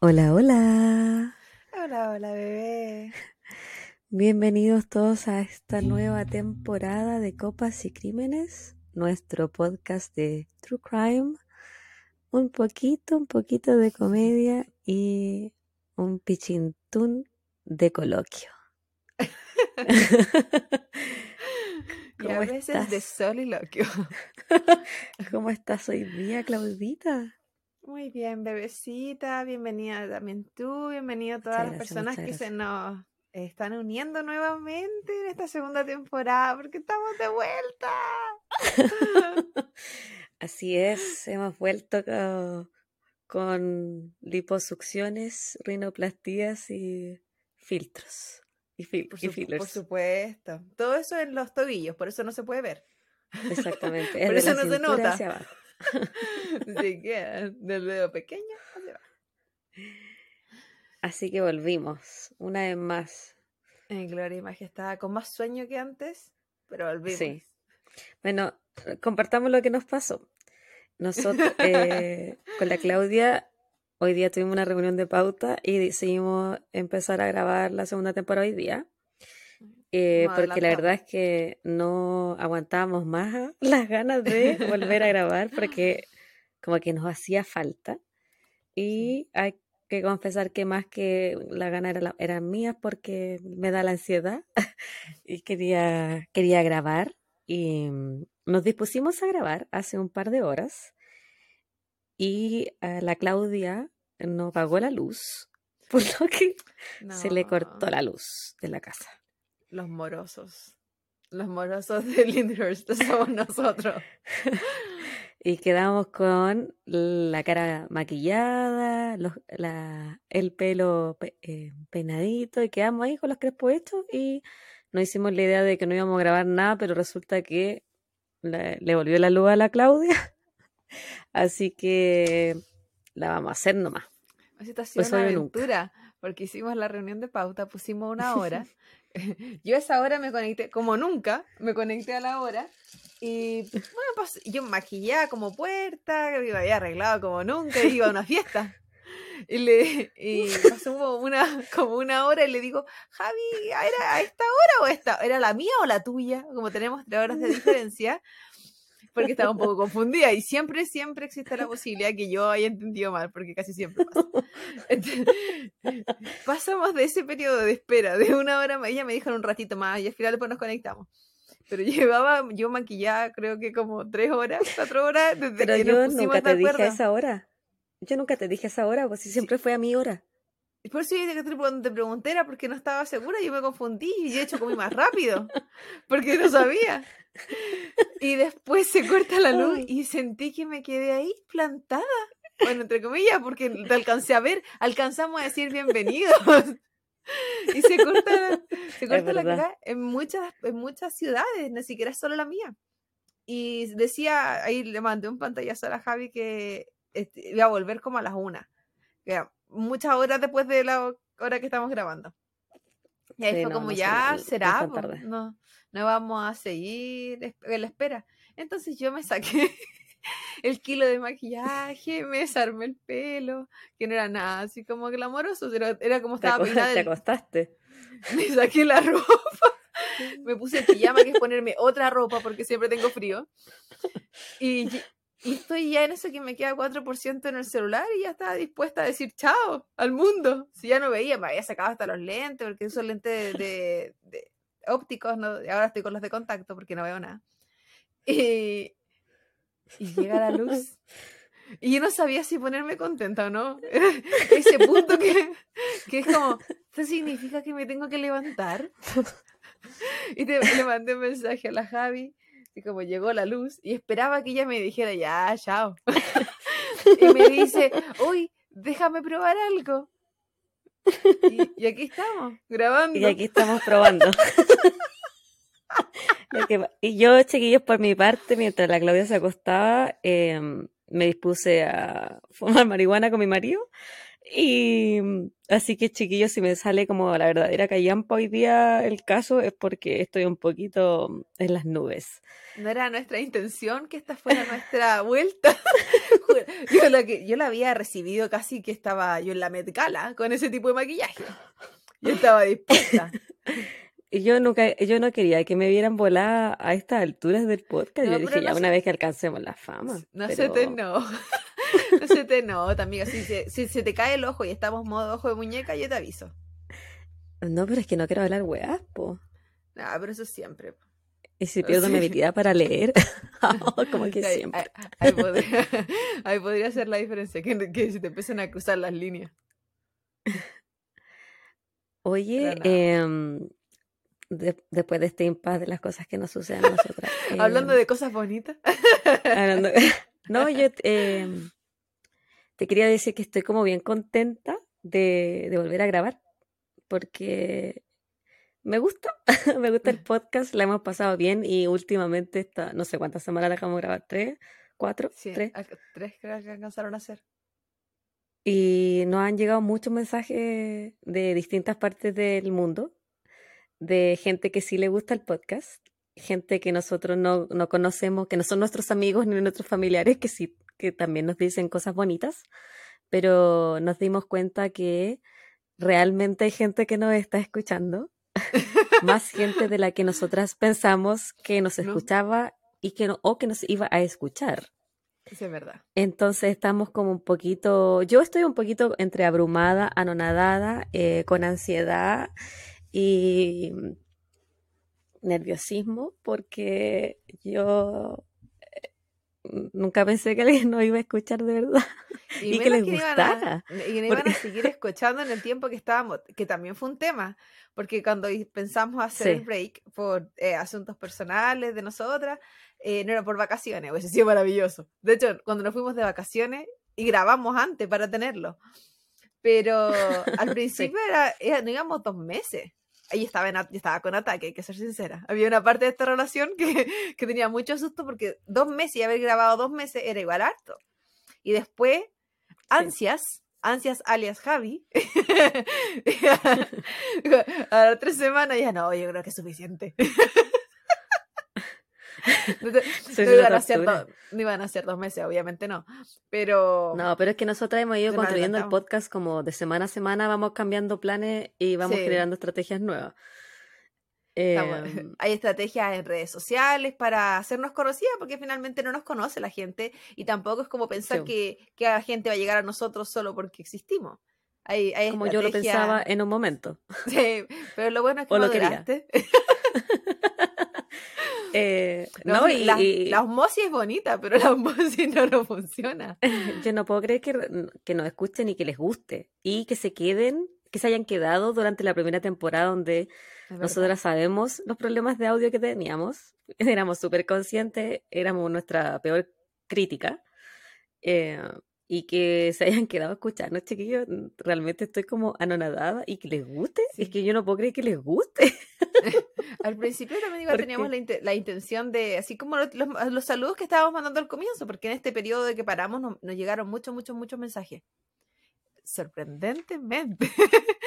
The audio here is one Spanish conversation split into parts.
Hola, hola. Hola, hola, bebé. Bienvenidos todos a esta nueva temporada de Copas y Crímenes, nuestro podcast de True Crime. Un poquito, un poquito de comedia y un pichintún de coloquio. y a veces de soliloquio. ¿Cómo estás hoy día, Claudita? Muy bien, bebecita. Bienvenida también tú. Bienvenido a todas las personas que se nos están uniendo nuevamente en esta segunda temporada porque estamos de vuelta. Así es, hemos vuelto con, liposucciones, rinoplastías y filtros. Y, por, por, supuesto. Todo eso en los tobillos, por eso no se puede ver. Exactamente. por eso no se nota. Hacia abajo. Así que del dedo pequeño Así que volvimos, una vez más. En Gloria y Majestad, con más sueño que antes, pero volvimos. Sí. Bueno, compartamos lo que nos pasó. Nosotros, eh, con la Claudia, hoy día tuvimos una reunión de pauta y decidimos empezar a grabar la segunda temporada hoy día. Eh, porque la verdad es que no aguantábamos más las ganas de volver a grabar porque como que nos hacía falta. Y hay que confesar que más que la gana era eran mías porque me da la ansiedad y quería, quería grabar. Y mm, nos dispusimos a grabar hace un par de horas y la Claudia no pagó la luz, por lo que se le cortó la luz de la casa. Los morosos. Los morosos de Lindhurst somos nosotros. y quedamos con la cara maquillada, la, el pelo eh, peinadito y quedamos ahí con los crespos hechos y nos hicimos la idea de que no íbamos a grabar nada, pero resulta que le, volvió la luz a la Claudia. Así que la vamos a hacer nomás. Esta ha sido una aventura, porque hicimos la reunión de pauta, pusimos una hora yo a esa hora me conecté, como nunca, me conecté a la hora. Y bueno, pues yo maquillaba como puerta, me había arreglado como nunca, iba a una fiesta. Y, le, y pasó una, como una hora y le digo, Javi, ¿era a esta hora o esta? ¿Era la mía o la tuya? Como tenemos tres horas de diferencia porque estaba un poco confundida y siempre, siempre existe la posibilidad que yo haya entendido mal, porque casi siempre pasa. pasamos de ese periodo de espera de una hora, ella me dijo un ratito más y al final después nos conectamos. Pero llevaba yo maquillada creo que como tres horas, cuatro horas desde Pero yo nunca te dije a esa hora. Yo nunca te dije a esa hora, pues si siempre fue a mi hora. Y por eso cuando te pregunté era porque no estaba segura, yo me confundí y de hecho comí más rápido, porque no sabía. Y después se corta la luz y sentí que me quedé ahí plantada. Bueno, entre comillas, porque te alcancé a ver, alcanzamos a decir bienvenidos. Y se corta, se corta la cara en muchas, en muchas ciudades, ni siquiera solo la mía. Y decía, ahí le mandé un pantallazo a la Javi que este, iba a volver como a las una. Muchas horas después de la hora que estamos grabando. Y ahí fue como, ya, será, no, no vamos a seguir en la espera. Entonces yo me saqué el kilo de maquillaje, me desarmé el pelo, que no era nada así como glamoroso, era, era como estaba te, te acostaste. Me saqué la ropa, me puse el pijama, que es ponerme otra ropa porque siempre tengo frío. Y, y estoy ya en eso que me queda 4% en el celular y ya estaba dispuesta a decir chao al mundo. Si ya no veía, me había sacado hasta los lentes, porque esos lentes de ópticos, ¿no? ahora estoy con los de contacto porque no veo nada. Y, llega la luz. Y yo no sabía si ponerme contenta o no. Ese punto que, es como, ¿esto significa que me tengo que levantar? Y te, le mandé un mensaje a la Javi, y como llegó la luz, y esperaba que ella me dijera, ya, chao. Y me dice, uy, déjame probar algo. Y, aquí estamos, grabando. Y aquí estamos probando. y yo, chiquillos, por mi parte, mientras la Claudia se acostaba, em, me dispuse a fumar marihuana con mi marido Y mm, así que chiquillos, si me sale como la verdadera callampa hoy día el caso es porque estoy un poquito en las nubes. No era nuestra intención que esta fuera nuestra vuelta. yo, lo que, yo la había recibido casi que estaba yo en la Met Gala con ese tipo de maquillaje. Yo estaba dispuesta. Y yo nunca, yo no quería que me vieran volar a estas alturas del podcast. yo dije, ya una vez que alcancemos la fama. No se te no. no se te nota, amiga. Si se, si se te cae el ojo y estamos modo ojo de muñeca, yo te aviso. No, pero es que no quiero hablar weas, po. No, pero eso siempre. Y si pierdo mi habilidad para leer, como que siempre. Ahí, podría, ahí, podría, ser la diferencia, que, que si te empiezan a cruzar las líneas. Oye, eh, después de este impasse de las cosas que nos suceden a nosotras. Hablando de cosas bonitas. no, yo em, te quería decir que estoy como bien contenta de, volver a grabar, porque me gusta, me gusta el podcast, la hemos pasado bien y últimamente, está, no sé cuántas semanas dejamos grabar, tres, cuatro, tres. Tres creo que alcanzaron a hacer. Y nos han llegado muchos mensajes de distintas partes del mundo de gente que sí le gusta el podcast, gente que nosotros no, no conocemos, que no son nuestros amigos ni nuestros familiares, que sí, que también nos dicen cosas bonitas, pero nos dimos cuenta que realmente hay gente que nos está escuchando, más gente de la que nosotras pensamos que nos escuchaba y que no, o que nos iba a escuchar. Sí, es verdad. Entonces estamos como un poquito, yo estoy un poquito entre abrumada, anonadada, eh, con ansiedad y nerviosismo porque yo nunca pensé que alguien nos iba a escuchar de verdad y, que les gustara. y que iban a seguir escuchando en el tiempo que estábamos, que también fue un tema, porque cuando pensamos hacer el break por eh, asuntos personales de nosotras, eh, no era por vacaciones, hubiese sido maravilloso. De hecho, cuando nos fuimos de vacaciones y grabamos antes para tenerlo, pero al principio era, era, digamos, dos meses ahí estaba, estaba con ataque, hay que ser sincera. Había una parte de esta relación que, que tenía mucho susto porque dos meses y haber grabado dos meses era igual harto. Y después, ansias, ansias alias Javi, a las tres semanas ya no, yo creo que es suficiente. no, iban a ser no iban a ser dos meses, obviamente no. Pero. No, pero es que nosotros hemos ido construyendo el podcast como de semana a semana, vamos cambiando planes y vamos generando estrategias nuevas. Em, hay estrategias en redes sociales para hacernos conocidas porque finalmente no nos conoce la gente y tampoco es como pensar que, que la gente va a llegar a nosotros solo porque existimos. Hay, como yo lo pensaba en un momento. Sí, pero lo bueno es que o lo duraste. Eh, no, y, la, osmosis es bonita, pero la osmosis no, no funciona. Yo no puedo creer que, que nos escuchen y que les guste y que se queden, que se hayan quedado durante la primera temporada donde nosotras sabemos los problemas de audio que teníamos, éramos súper conscientes, éramos nuestra peor crítica. Eh, y que se hayan quedado ¿no, chiquillos? Realmente estoy como anonadada y que les guste. Es que yo no puedo creer que les guste. al principio también igual teníamos la, intención de, así como los, saludos que estábamos mandando al comienzo, porque en este periodo de que paramos nos llegaron muchos, muchos, muchos mensajes. Sorprendentemente.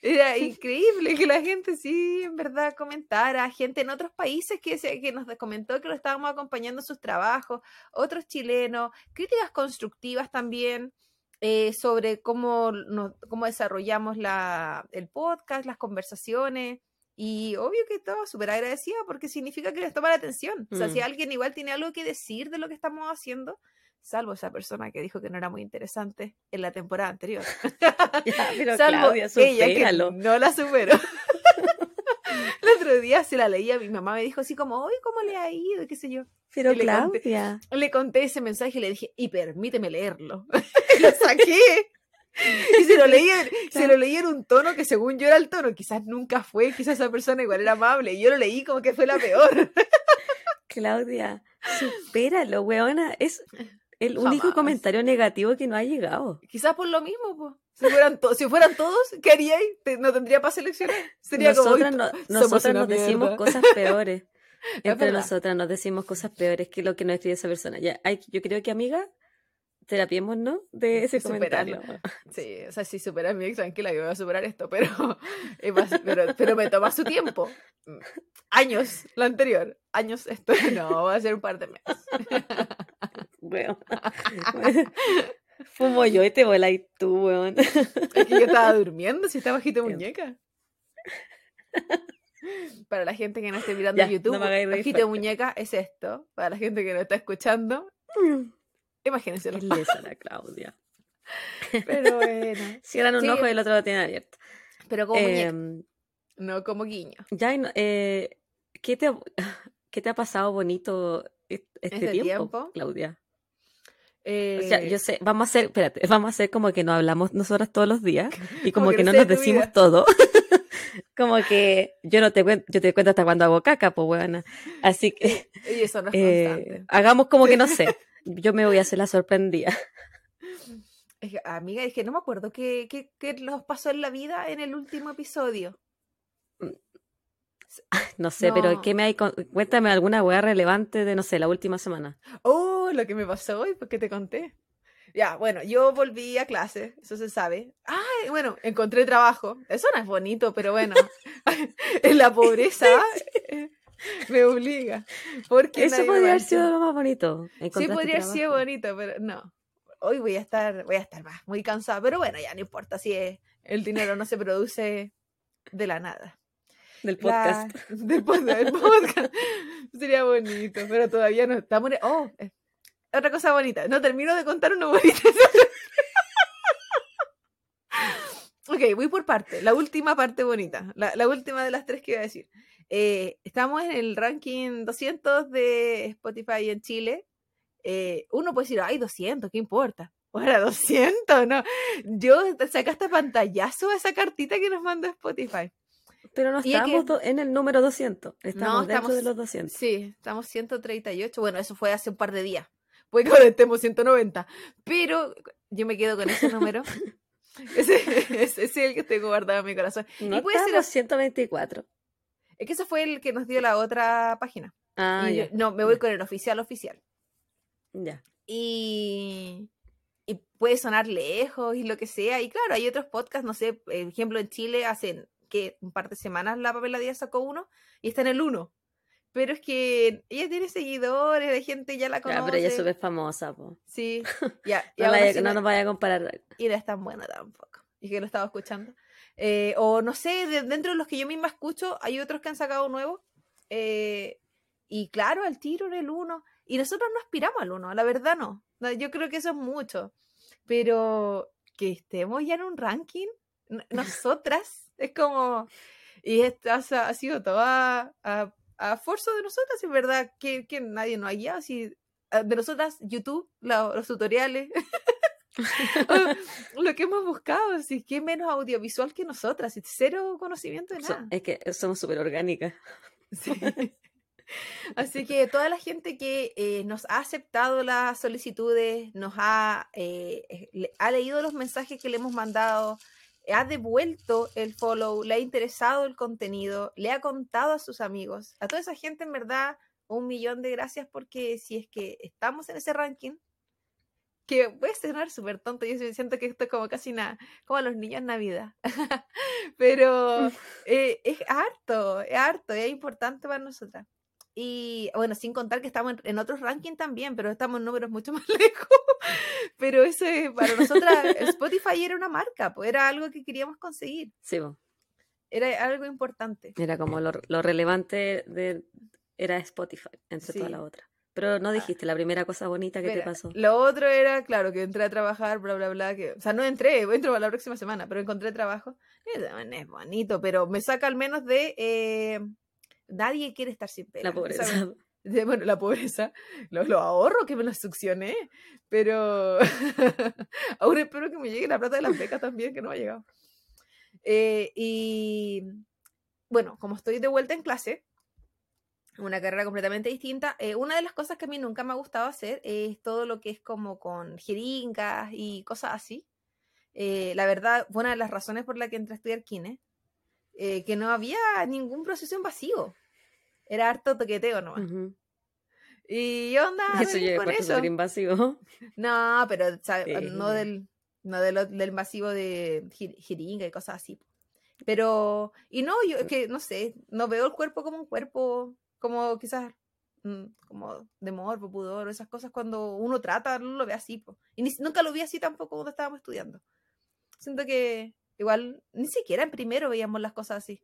Era increíble que la gente sí, en verdad, comentara. Gente en otros países que, se, que nos comentó que lo estábamos acompañando en sus trabajos, otros chilenos, críticas constructivas también eh, sobre cómo, cómo desarrollamos la, el podcast, las conversaciones. Y obvio que estaba súper agradecida porque significa que les toma la atención. O sea, si mm. alguien igual tiene algo que decir de lo que estamos haciendo, salvo esa persona que dijo que no era muy interesante en la temporada anterior. pero salvo Claudia, ella que no la superó. el otro día se la leía, mi mamá me dijo así como, hoy ¿cómo le ha ido? ¿Qué sé yo? Pero Claudia. Le conté, ese mensaje y le dije, y permíteme leerlo. lo saqué. Y se lo, leí, se lo leí en un tono que según yo era el tono, quizás nunca fue, quizás esa persona igual era amable, y yo lo leí como que fue la peor. Claudia, supéralo, weona. Es, el único comentario negativo que no ha llegado. Quizás por lo mismo, pues. Si fueran, si fueran todos, ¿qué haríais? ¿No tendría para seleccionar? Sería nosotras no, nosotras nos decimos cosas peores. Entre nosotras nos decimos cosas peores que lo que nos escribe esa persona. Ya, hay, yo creo que, amiga, terapiémonos de ese Superarlo. comentario. Sí, o sea, si superas mi ex, tranquila, yo voy a superar esto, pero, pero, pero me toma su tiempo. Años, lo anterior. Años esto. No, va a ser un par de meses. Weón. Fumo yo y te volas tú, weón. Es que yo estaba durmiendo, si estaba bajito de muñeca. Para la gente que no esté mirando Ya, YouTube, no bajito de muñeca es esto. Para la gente que no está escuchando, imagínense. Qué lesa la Claudia. Pero bueno. Cierran un Sí. ojo y el otro lo tienen abierto. Pero como muñeca, Em, no como guiño. ya, eh, ¿qué, te, ha- ¿qué te ha pasado bonito est- este, ¿Este tiempo, tiempo? Claudia? O sea, Eh, yo sé, vamos a hacer, espérate, vamos a hacer como que no hablamos nosotras todos los días y Como como, que que no nos decimos vida. todo. como que yo no te cuento, yo te cuento hasta cuando hago caca, pues buena. Así que y eso no es eh, hagamos como que no sé. Yo me voy a hacer la sorprendida. Amiga, es que no me acuerdo qué, qué, qué nos pasó en la vida en el último episodio. No sé, pero. ¿qué me hay con- Cuéntame alguna weá relevante de, no sé, la última semana. Oh, lo que me pasó hoy, porque te conté. Ya, bueno, yo volví a clase, eso se sabe. Ay, bueno, encontré trabajo. Eso no es bonito, pero bueno, en la pobreza me obliga. Porque Eso podría haber sido lo más bonito. Sí, podría haber sido bonito, pero no. Hoy voy a estar, voy a estar más, muy cansada, pero bueno, ya no importa si es- el dinero no se produce de la nada. Del La- podcast. del, pod- del podcast. Sería bonito, pero todavía no estamos. en- Oh, eh, otra cosa bonita. No termino de contar una bonita. ok, voy por parte. La última parte bonita. La, la última de las tres que iba a decir. Eh, estamos en el ranking 200 de Spotify en Chile. Eh, uno puede decir, ay, 200, ¿qué importa? Bueno, 200, no. Yo sacaste pantallazo a esa cartita que nos mandó Spotify. Pero no Y es que- estamos do- en el número 200. Estamos dentro estamos- de los 200. Sí, estamos 138. Bueno, eso fue hace un par de días. Puede que ahora estemos 190. Pero yo me quedo con ese número. ese, ese es el que tengo guardado en mi corazón. No puede ser estamos 124. Es que ese fue el que nos dio la otra página. Ah, Y yo- no, me voy con el oficial oficial. Ya. Y, y puede sonar lejos y lo que sea. Y claro, hay otros podcasts, no sé, por ejemplo, en Chile hacen que un par de semanas la Pamela Díaz sacó uno y está en el uno. Pero es que ella tiene seguidores, la gente ya la conoce. Ya, pero ella es súper famosa, po. Sí, ya. No, vaya- no no- nos vaya a comparar. y no es tan buena tampoco. Y que lo estaba escuchando. Eh, o no sé, de- dentro de los que yo misma escucho, hay otros que han sacado nuevos. eh, y claro, al tiro en el uno. Y nosotros no aspiramos al uno, la verdad no. Yo creo que eso es mucho. Pero que estemos ya en un ranking, nosotras, es como. Y esto ha, sido todo a, a, a fuerza de nosotras, es verdad que, que nadie nos ha guiado. Si, ah, de nosotras, YouTube, la- los tutoriales, lo que hemos buscado, así que menos audiovisual que nosotras, cero conocimiento de nada. es que somos súper orgánicas. Sí. Así que toda la gente que eh, nos ha aceptado las solicitudes, nos ha, eh, eh, le- ha leído los mensajes que le hemos mandado, ha devuelto el follow, le ha interesado el contenido, le ha contado a sus amigos, a toda esa gente en verdad, un millón de gracias porque si es que estamos en ese ranking, que puede sonar súper tonto, yo siento que esto es como casi nada, como a los niños en Navidad, pero eh, es harto, es harto, es importante para nosotras. Y bueno, sin contar que estamos en, en otros rankings también, pero estamos en números mucho más lejos. Pero eso es, para nosotras, Spotify era una marca, pues era algo que queríamos conseguir, Sí, po. era algo importante. Era como lo, lo relevante de era Spotify entre todas Sí. las otras. Pero no dijiste la primera cosa bonita que te Espera, pasó. Lo otro era, claro, que entré a trabajar, bla, bla, bla. Que, o sea, no entré, entro para la próxima semana, pero encontré trabajo. Es bonito, pero me saca al menos de. eh, nadie quiere estar sin pega. La pobreza. ¿sabes? De, bueno, la pobreza, los lo ahorro que me los succioné, pero aún espero que me llegue la plata de las becas también, que no ha llegado. Eh, y bueno, como estoy de vuelta en clase, una carrera completamente distinta, eh, una de las cosas que a mí nunca me ha gustado hacer es todo lo que es como con jeringas y cosas así. Eh, la verdad, una de las razones por la que entré a estudiar kine, eh, que no había ningún proceso invasivo. Era harto toqueteo nomás. Ujú. Y yo andaba Eso encuentro eso. súper invasivo. No, pero no del no de lo- del masivo de jir- jeringa y cosas así. Pero, y no, yo es que no sé, no veo el cuerpo como un cuerpo, como quizás mm, como de morbo, pudor, esas cosas cuando uno trata, no lo ve así. po. Y ni- nunca lo vi así tampoco cuando estábamos estudiando. Siento que igual, ni siquiera en primero veíamos las cosas así.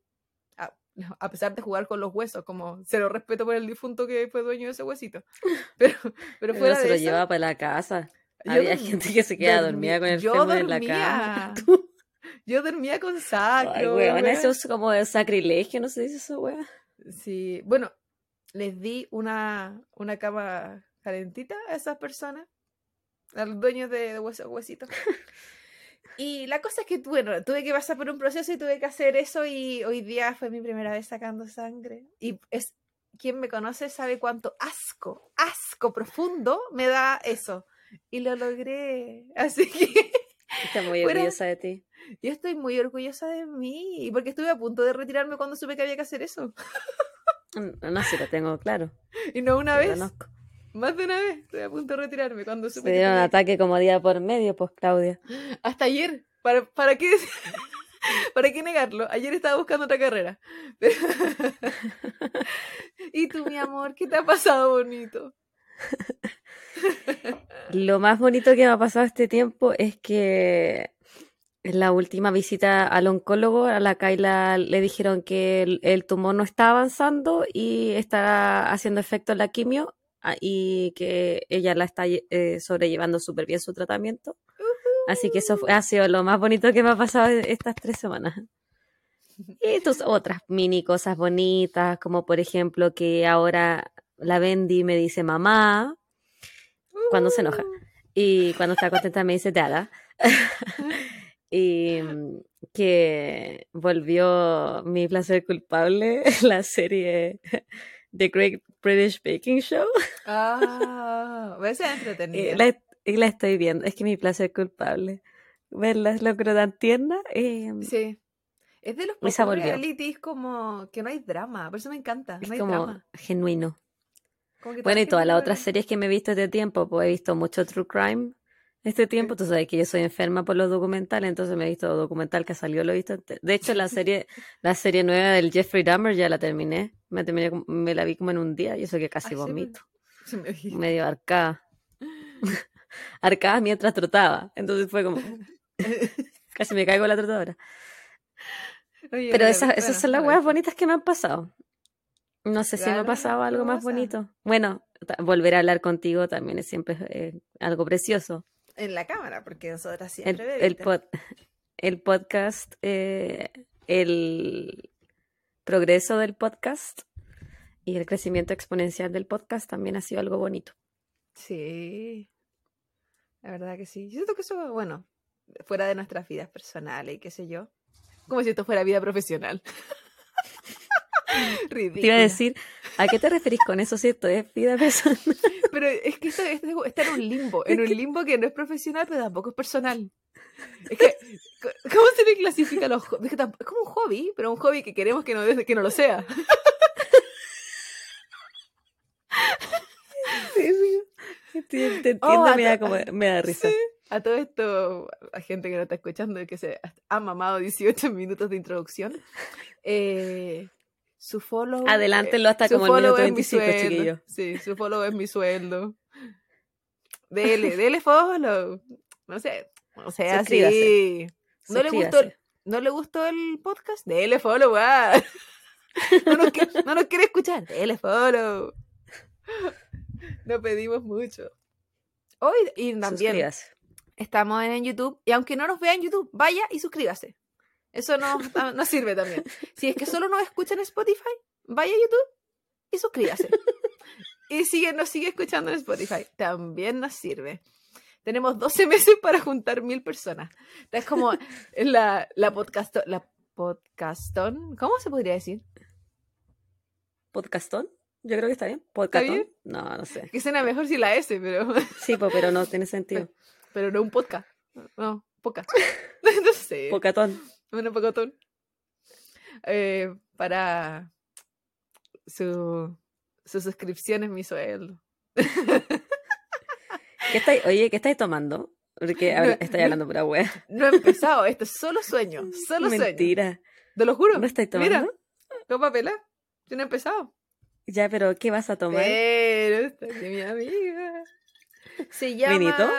A, pesar de jugar con los huesos, como cero respeto por el difunto que fue dueño de ese huesito. Pero, pero Pero se de lo eso, llevaba para la casa. yo Había gente que se quedaba dormida con el yo en la cama. Yo dormía con sacro. Ay, weón, weón. eso es como de sacrilegio, no se dice eso, weón. Sí, bueno, les di una, una cama calentita a esas personas, a los dueños de, de huesos huesitos. Y la cosa es que, bueno, tuve que pasar por un proceso y tuve que hacer eso y hoy día fue mi primera vez sacando sangre. Y es, quien me conoce sabe cuánto asco, asco profundo me da eso. Y lo logré. Así que Estoy muy Fuera- orgullosa de ti. yo estoy muy orgullosa de mí, porque estuve a punto de retirarme cuando supe que había que hacer eso. No, no sé, lo tengo claro. Y no una lo vez, conozco. Más de una vez, estoy a punto de retirarme cuando Se supe que dieron tenía- ataque como día por medio, pues, Claudia. Hasta ayer, ¿para, para qué? ¿Para qué negarlo? Ayer estaba buscando otra carrera. y tú, mi amor, ¿qué te ha pasado bonito? Lo más bonito que me ha pasado este tiempo es que en la última visita al oncólogo, a la Kaila le dijeron que el, el tumor no está avanzando y está haciendo efecto en la quimio y que ella la está eh, sobrellevando súper bien su tratamiento. Así que eso fue- ha sido lo más bonito que me ha pasado estas tres semanas. Y tus otras mini cosas bonitas, como por ejemplo que ahora la Bendy me dice mamá cuando se enoja. Y cuando está contenta me dice Dada. y mm, que volvió mi placer culpable, la serie The Great British Baking Show. Ah, va a ser Y entretenida. la, y la estoy viendo, es que mi placer culpable. Verla es lo creo tan tierna. eh, Sí. Es de los Esa pocos realities como que no hay drama, por eso me encanta. es no hay como drama. genuino. Como Bueno, y toda todas las otras series que me he visto este tiempo, pues he visto mucho True Crime este tiempo. Tú sabes que yo soy enferma por los documentales, entonces me he visto documental que ha salido, lo he visto. ente- De hecho, la serie, la serie nueva del Jeffrey Dahmer ya la terminé. Me, terminé, me la vi como en un día y eso que casi me- vomito. Me dijiste. Medio arcada. arcada mientras trotaba. Entonces fue como, casi me caigo en la trotadora. Oye, Pero esas, esas son las la huevas bonitas que me han pasado. No sé si me ha pasado algo ¿qué más bonito. Bueno, volver a hablar contigo también es siempre eh, algo precioso. En la cámara, porque nosotras El, siempre el, bebitas. pod- el podcast, eh, el progreso del podcast y el crecimiento exponencial del podcast también ha sido algo bonito. Sí. La verdad que sí. Yo siento que eso, bueno, fuera de nuestras vidas personales y qué sé yo. Como si esto fuera vida profesional. Ridícula. Te iba a decir, ¿a qué te referís con eso, cierto? ¿Es vida personal? Pero es que esto, esto está en un limbo. En un limbo que no es profesional, pero tampoco es personal. Es que, ¿cómo se le clasifica a los hobbies? Es, que tamp- es como un hobby, pero un hobby que queremos que no, que no lo sea. Te, te entiendo, Oh, me, da a- como, me da risa. Sí. A todo esto, a gente que no está escuchando y que se ha mamado 18 minutos de introducción, eh, su follow. Adelántenlo hasta su como el minuto es mi 25, sueldo. chiquillo. Sí, su follow es mi sueldo. Dele, dele follow. No sé, no sé así. ¿No le, gustó. ¿No le gustó el podcast? Dele follow, ah. No nos, qui- no nos quiere escuchar. Dele follow. No pedimos mucho. Hoy y también Suscríbase. estamos en YouTube. Y aunque no nos vea en YouTube, vaya y suscríbase. Eso nos, nos sirve también. Si es que solo nos escucha en Spotify, vaya a YouTube y suscríbase. Y sigue, nos sigue escuchando en Spotify. También nos sirve. Tenemos 12 meses para juntar mil personas. Es como la, la, podcast, la podcastón. ¿Cómo se podría decir? ¿Podcastón? Yo creo que está bien. ¿Podcastón? bien? No, no sé. Que suena mejor si la S, pero, Sí, po, pero no tiene sentido. pero no un podcast. No, podcast. No sé. Pocatón. Bueno, pocotón. Eh, para su, su suscripción es mi sueldo. ¿Qué estáis, oye, ¿qué estáis tomando? Porque habla- estáis hablando pura wea. No he empezado, esto es solo sueño, solo sueño. Mentira. Te lo juro. ¿No estáis Mira, tomando? toma pela. Yo no he empezado. Ya, pero ¿qué vas a tomar? Pero esta que mi amiga. Se llama. ¿Vinito?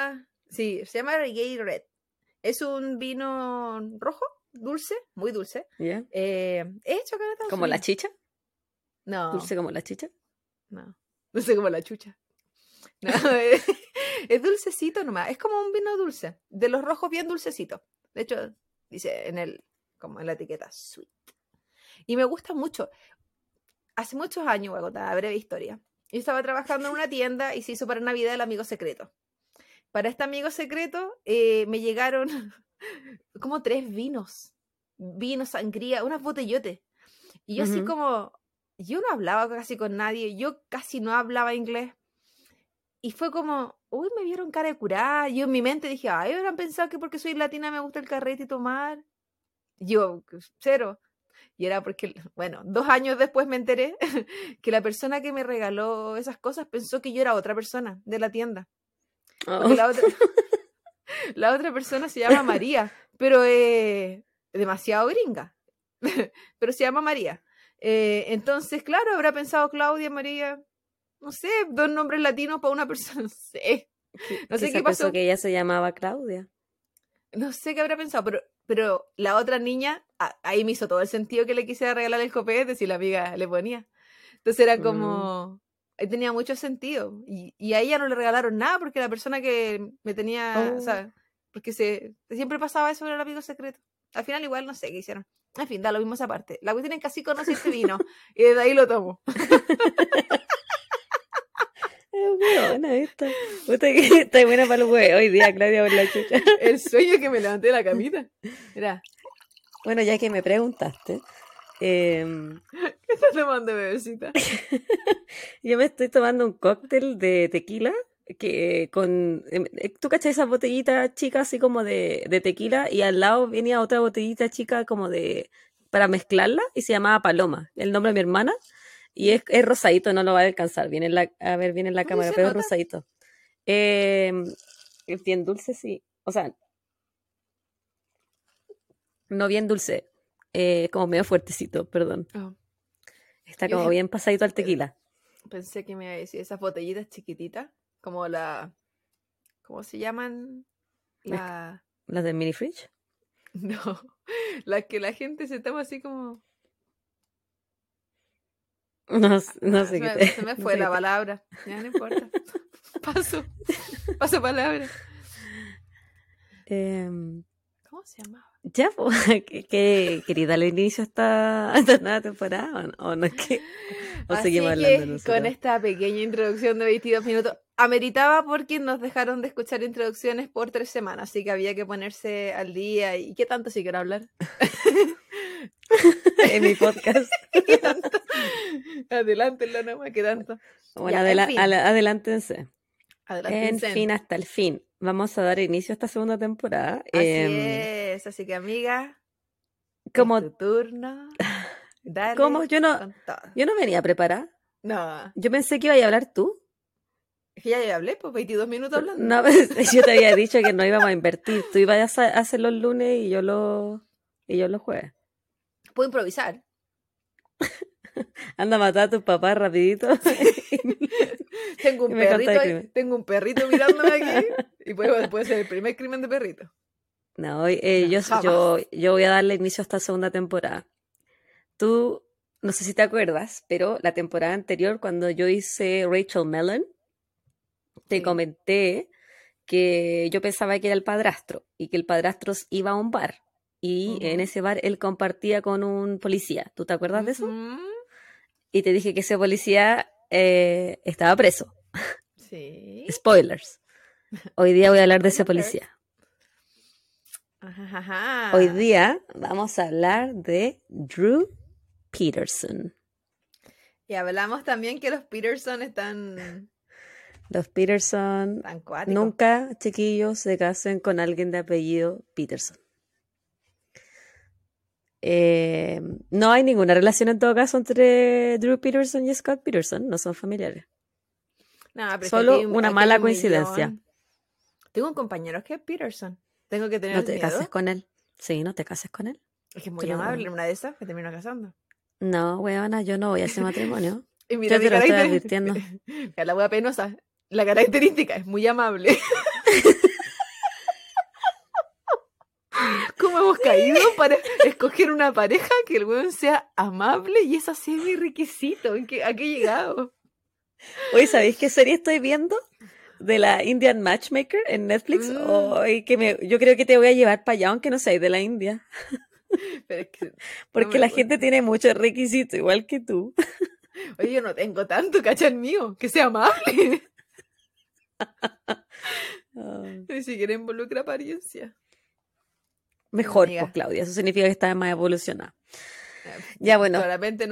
Sí, se llama Reggae Red. Es un vino rojo, dulce, muy dulce. ¿Ya? Eh, es ¿Como la chicha? No, ¿Dulce como la chicha? no. Dulce como la chucha. No, es, es dulcecito nomás. Es como un vino dulce. De los rojos bien dulcecito. De hecho, dice en el, como en la etiqueta, sweet. Y me gusta mucho. Hace muchos años, voy a contar una breve historia. Yo estaba trabajando en una tienda y se hizo para Navidad el amigo secreto. Para este amigo secreto eh, me llegaron como tres vinos. Vino, sangría, unas botellotes. Y yo así como, yo no hablaba casi con nadie, yo casi no hablaba inglés. Y fue como, uy, me vieron cara de curada. Yo en mi mente dije, ay, habrán pensado que porque soy latina me gusta el carrete y tomar. Yo, cero. Y era porque, bueno, dos años después me enteré que la persona que me regaló esas cosas pensó que yo era otra persona de la tienda. Oh, Porque la otra, la otra persona se llama María, pero es demasiado gringa. pero se llama María. Eh, entonces, claro, habrá pensado Claudia, María, no sé, dos nombres latinos para una persona, no sé. No sé qué pasó. que ella se llamaba Claudia. No sé qué habrá pensado, pero, pero la otra niña, a- ahí me hizo todo el sentido que le quisiera regalar el copete si la amiga le ponía. Entonces era como, ahí tenía mucho sentido. Y, y a ella no le regalaron nada porque la persona que me tenía, Oh. o sea, porque se, siempre pasaba eso en el amigo secreto. Al final igual no sé qué hicieron. En fin, da lo mismo esa parte. La cuestión es que así conocí este vino y desde ahí lo tomo. Es buena esta. Que está buena para el huevo hoy día, Claudia, por la chucha. El sueño que me levanté de la camita. Era, Bueno, ya que me preguntaste, em, ¿qué estás tomando, bebecita? yo me estoy tomando un cóctel de tequila que con... em, eh, ¿Tú cachai esa botellita chica así como de, de tequila y al lado venía otra botellita chica como de... para mezclarla y se llamaba Paloma, el nombre de mi hermana. Y es, es rosadito, no lo va a alcanzar. Viene en la, a ver, viene en la cámara, pero es rosadito. Em, bien dulce, sí. O sea, no bien dulce, eh, como medio fuertecito, perdón. Oh, Está como bien pasadito al tequila. pensé que me iba a decir esas botellitas chiquititas, como la, ¿cómo se llaman? La, ¿Las de mini fridge? no, las que la gente se toma así como, No, no Ah, sé se, qué me, se me no fue sé la palabra, ya no importa, paso, paso palabra, Em, ¿cómo se llamaba? Ya, pues, que, que quería darle inicio a esta, nueva temporada, ¿o no? ¿O no es que- o Así seguimos que hablando nosotros? con esta pequeña introducción de 22 minutos, ameritaba porque nos dejaron de escuchar introducciones por tres semanas, así que había que ponerse al día. ¿Y qué tanto si quiero hablar? en mi podcast. ¿Qué tanto? Adelántenlo nomás, ¿qué tanto? Bueno, Ya, en adela- fin. ala- adelántense. En Adelántense. fin, hasta el fin. Vamos a dar inicio a esta segunda temporada. Así Em, es, así que amiga, como, tu turno. Dale ¿Cómo? Yo no, yo no venía preparada. No, Yo pensé que iba a hablar tú. es que ya, ya hablé, pues 22 minutos hablando. No, yo te había dicho que no íbamos a invertir. Tú ibas a hacer los lunes y yo los y yo los jueves. Puedo improvisar. Anda a matar a tu papá rapidito. Tengo un perrito, ahí- tengo un perrito mirándome aquí y puede, puede ser el primer crimen de perrito. No, eh, yo, yo, yo voy a darle inicio a esta segunda temporada. Tú, no sé si te acuerdas, pero la temporada anterior, cuando yo hice Rachel Mellon, te Sí. comenté que yo pensaba que era el padrastro y que el padrastro iba a un bar y en ese bar él compartía con un policía. ¿Tú te acuerdas de eso? Y te dije que ese policía eh, estaba preso. Sí. Spoilers. Hoy día voy a hablar de ese policía. Ajá, ajá. Hoy día vamos a hablar de Drew Peterson. Y hablamos también que los Peterson están Los Peterson nunca, chiquillos, se casen con alguien de apellido Peterson. Eh, no hay ninguna relación en todo caso entre Drew Peterson y Scott Peterson, no son familiares. No, pero Solo una mala un coincidencia. millón. Tengo un compañero que es Peterson. Tengo que tener No te miedo. cases con él. Sí, no te cases con él. Es que es muy amable, una de esas que termino casando. No, weona, yo no voy a ese matrimonio. Y mira Yo te lo estoy advirtiendo. Mira la wea penosa. La característica es muy amable. ¿Cómo hemos caído para escoger una pareja que el weón sea amable y ese sea mi requisito? ¿En qué- ¿A qué he llegado? Oye, ¿sabéis qué serie estoy viendo? De la Indian Matchmaker en Netflix. Mm. Que me, yo creo que te voy a llevar para allá, aunque no seas de la India. Pero es que, Porque la gente tiene muchos requisitos, igual que tú. oye, yo no tengo tanto, cacha el mío, que sea amable. Ah, Ni siquiera involucra apariencia. Mejor, pues, Claudia. Eso significa que estás más evolucionada. Ya, bueno. Claramente.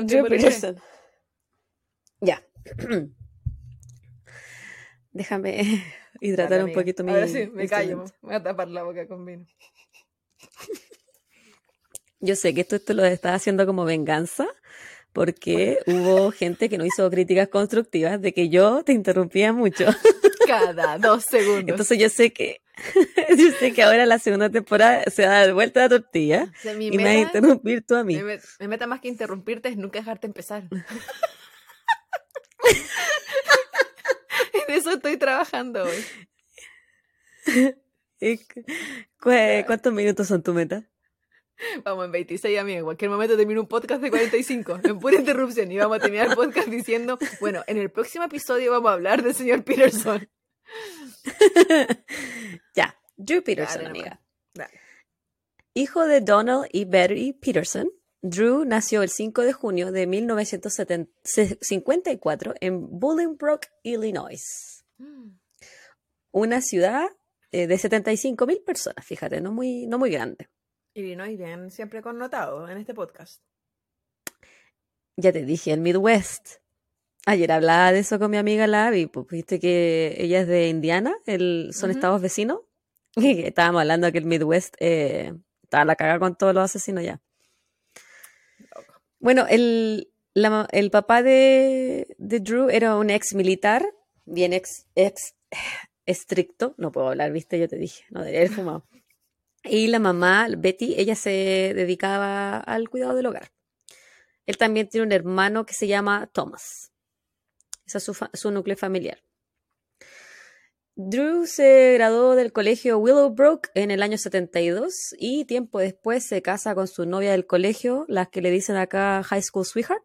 Ya. Déjame hidratar Dale, un poquito mi. Ahora sí, me callo. voy a tapar la boca con vino. Yo sé que esto, esto lo estás haciendo como venganza, porque hubo gente que no hizo críticas constructivas de que yo te interrumpía mucho. Cada dos segundos. Entonces yo sé que yo sé que ahora la segunda temporada se va a dar vuelta la tortilla O sea, mi y me vas a meta- interrumpir tú a mí. Mi meta más que interrumpirte es nunca dejarte empezar. en eso estoy trabajando hoy. ¿Y cu- cu- ¿Cuántos minutos son tu meta? Vamos en 26, amigo. En cualquier momento termino un podcast de 45, en pura interrupción. Y vamos a terminar el podcast diciendo, bueno, en el próximo episodio vamos a hablar del señor Peterson. ya, Drew Peterson, Dale, amiga. Dale. Hijo de Donald y Betty Peterson, Drew nació el 5 de junio de 1954 en Bolingbrook, Illinois. Una ciudad eh, de 75 mil personas, fíjate, no muy, no muy grande. Illinois bien siempre connotado en este podcast. Ya te dije, el Midwest. Ayer hablaba de eso con mi amiga la Abby, pues viste que ella es de Indiana, el, son estados vecinos, y estábamos hablando que el Midwest eh, estaba a la caga con todos los asesinos ya. Bueno, el, la ma- el papá de, de Drew era un ex militar, bien ex, ex estricto, no puedo hablar, viste, yo te dije, no debería haber fumado. Y la mamá, Betty, ella se dedicaba al cuidado del hogar. Él también tiene un hermano que se llama Thomas. Su, su núcleo familiar. Drew se graduó del colegio Willowbrook en el año 72 y tiempo después se casa con su novia del colegio, las que le dicen acá High School Sweetheart.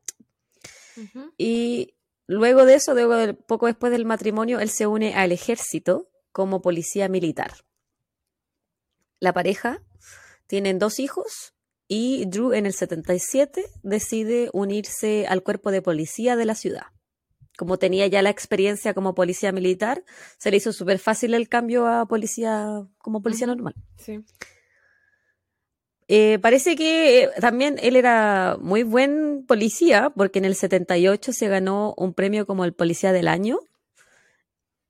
Y luego de eso, luego poco después del matrimonio, él se une al ejército como policía militar. La pareja tienen dos hijos y Drew en el 77 decide unirse al cuerpo de policía de la ciudad. Como tenía ya la experiencia como policía militar, se le hizo súper fácil el cambio a policía como policía normal. Sí. Eh, parece que eh, también él era muy buen policía, porque en el 78 se ganó un premio como el policía del año.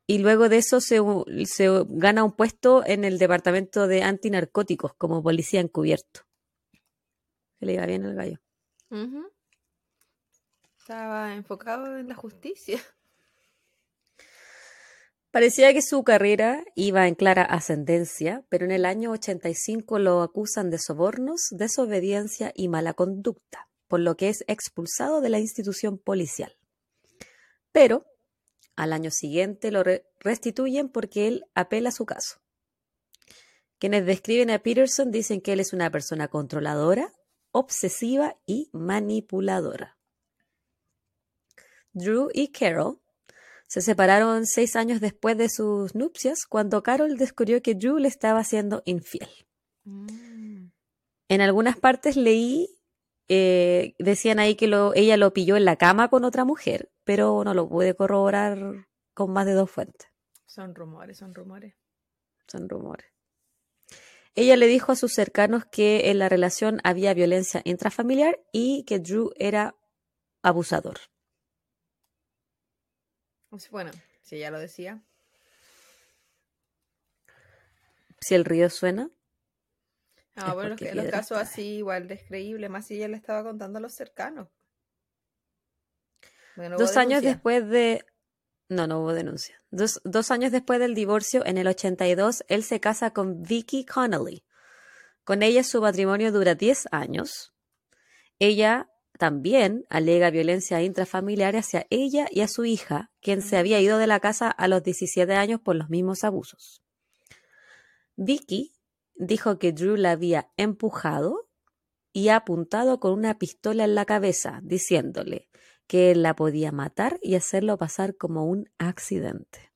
Y luego de eso se, se gana un puesto en el departamento de antinarcóticos como policía encubierto. Se le iba bien al gallo. Ujú. Estaba enfocado en la justicia. Parecía que su carrera iba en clara ascendencia, pero en el año 85 lo acusan de sobornos, desobediencia y mala conducta, por lo que es expulsado de la institución policial. Pero al año siguiente lo re- restituyen porque él apela su caso. Quienes describen a Peterson dicen que él es una persona controladora, obsesiva y manipuladora. Drew y Carol se separaron seis años después de sus nupcias, cuando Carol descubrió que Drew le estaba siendo infiel. Mm. En algunas partes leí, eh, decían ahí que lo- ella lo pilló en la cama con otra mujer, pero no lo pude corroborar con más de dos fuentes. Son rumores, son rumores. Son rumores. Ella le dijo a sus cercanos que en la relación había violencia intrafamiliar y que Drew era abusador. Pues, Bueno, si ella lo decía. Si el río suena, Ah, bueno, los, los casos trae. así igual es creíble, más si ella le estaba contando a los cercanos. Bueno, dos años después de No, no hubo denuncia. Dos, dos años después del divorcio, en el 82, él se casa con Vicky Connolly. Con ella su matrimonio dura 10 años. Ella también alega violencia intrafamiliar hacia ella y a su hija, quien se había ido de la casa a los 17 años por los mismos abusos. Vicky dijo que Drew la había empujado y apuntado con una pistola en la cabeza, diciéndole que él la podía matar y hacerlo pasar como un accidente.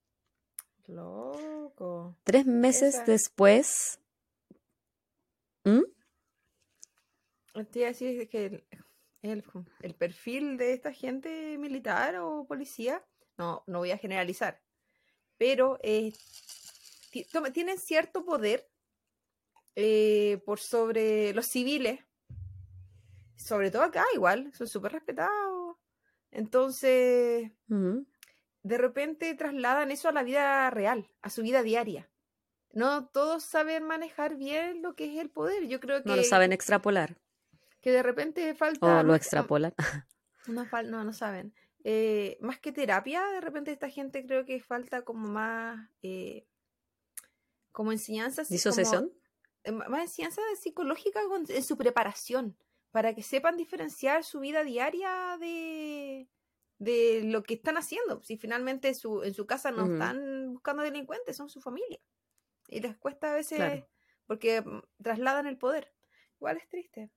Loco. Tres meses Esa- después... ¿Mm? Te iba a decir que el, el- perfil de esta gente militar o policía, no, no voy a generalizar, pero eh, tienen cierto poder eh, por sobre los civiles, sobre todo acá igual, son súper respetados. Entonces, de repente trasladan eso a la vida real, a su vida diaria. No todos saben manejar bien lo que es el poder. Yo creo que, No lo saben extrapolar. Que de repente falta... O lo extrapolan. No, no, no saben. Eh, más que terapia, de repente esta gente creo que falta como más... eh, como enseñanza... así como- ¿Disociación? eh, más enseñanza psicológica con- en su preparación, para que sepan diferenciar su vida diaria de, de lo que están haciendo. Si finalmente su, en su casa no están buscando delincuentes, son su familia. Y les cuesta a veces, Claro. porque mm, trasladan el poder. Igual es triste.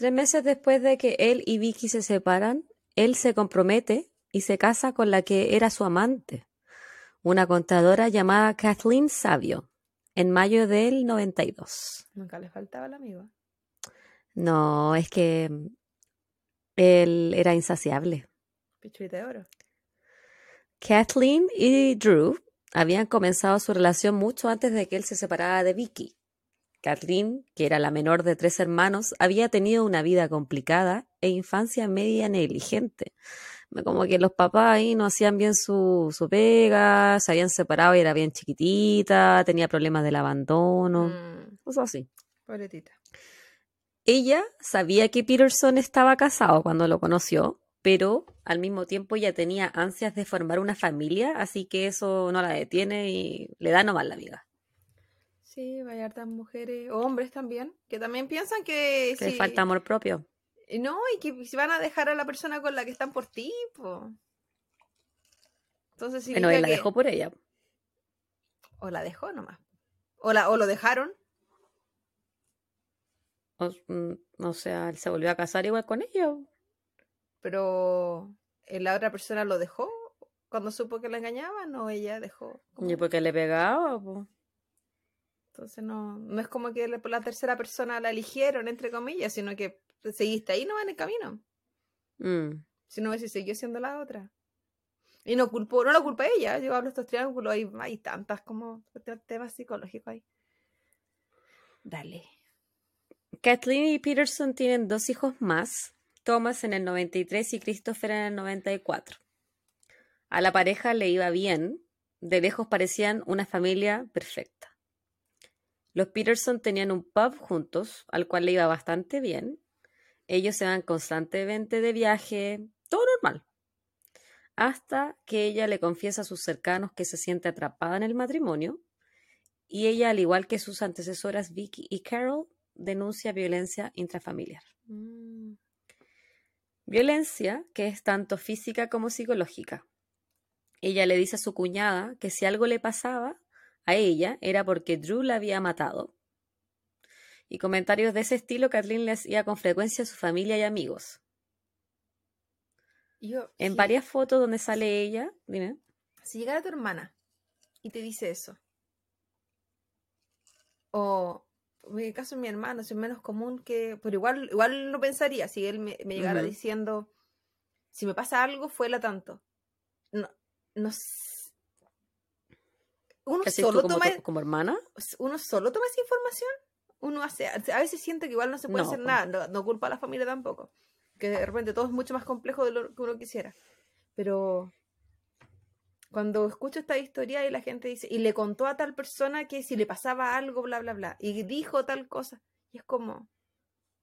Tres meses después de que él y Vicky se separan, él se compromete y se casa con la que era su amante, una contadora llamada Kathleen Savio, en mayo del 92. Nunca le faltaba el amigo. No, es que él era insaciable. Pichurita de oro. Kathleen y Drew habían comenzado su relación mucho antes de que él se separara de Vicky. Kathleen, que era la menor de tres hermanos, había tenido una vida complicada e infancia media negligente. Como que los papás ahí no hacían bien su, su pega, se habían separado y era bien chiquitita, tenía problemas del abandono, Mm, cosas así. pobretita. Ella sabía que Peterson estaba casado cuando lo conoció, pero al mismo tiempo ella tenía ansias de formar una familia, así que eso no la detiene y le da nomás la vida. Sí, hay hartas mujeres, o hombres también, que también piensan que... Que si- falta amor propio. No, y que si van a dejar a la persona con la que están por ti, po. Entonces Bueno, significa él la que- dejó por ella. O la dejó nomás. O, la, o lo dejaron. O, mm, o sea, él se volvió a casar igual con ella. Pero la otra persona lo dejó cuando supo que la engañaban o ella dejó. como- Y porque le pegaba, po. Entonces no, no es como que la, tercera persona la eligieron, entre comillas, sino que seguiste ahí no en el camino. Mm. Si no hubiese seguido siendo la otra. Y no culpo, no la culpa ella. Yo hablo de estos triángulos, hay, hay tantas como te- temas psicológicos ahí. Dale. Kathleen y Peterson tienen dos hijos más, Thomas en el 93 y Christopher en el 94. A la pareja le iba bien, de lejos parecían una familia perfecta. Los Peterson tenían un pub juntos, al cual le iba bastante bien. Ellos se van constantemente de viaje, todo normal. Hasta que ella le confiesa a sus cercanos que se siente atrapada en el matrimonio y ella, al igual que sus antecesoras Vicky y Carol, denuncia violencia intrafamiliar. Mm, Violencia que es tanto física como psicológica. Ella le dice a su cuñada que si algo le pasaba a ella era porque Drew la había matado. Y comentarios de ese estilo Kathleen le hacía con frecuencia a su familia y amigos. Yo, En varias fotos donde sale ella, dime, Si llegara tu hermana y te dice eso, o en el caso de mi hermano, es menos común que, pero igual, igual lo pensaría si él me, me llegara diciendo, si me pasa algo, fuela tanto. No, no s- uno ¿qué haces tú solo como, toma, como hermana? uno solo toma esa información. Uno hace, a veces siente que igual no se puede No, hacer nada, no, no culpa a la familia tampoco. Que de repente todo es mucho más complejo de lo que uno quisiera. Pero cuando escucho esta historia y la gente dice, y le contó a tal persona que si le pasaba algo, bla, bla, bla, y dijo tal cosa, y es como,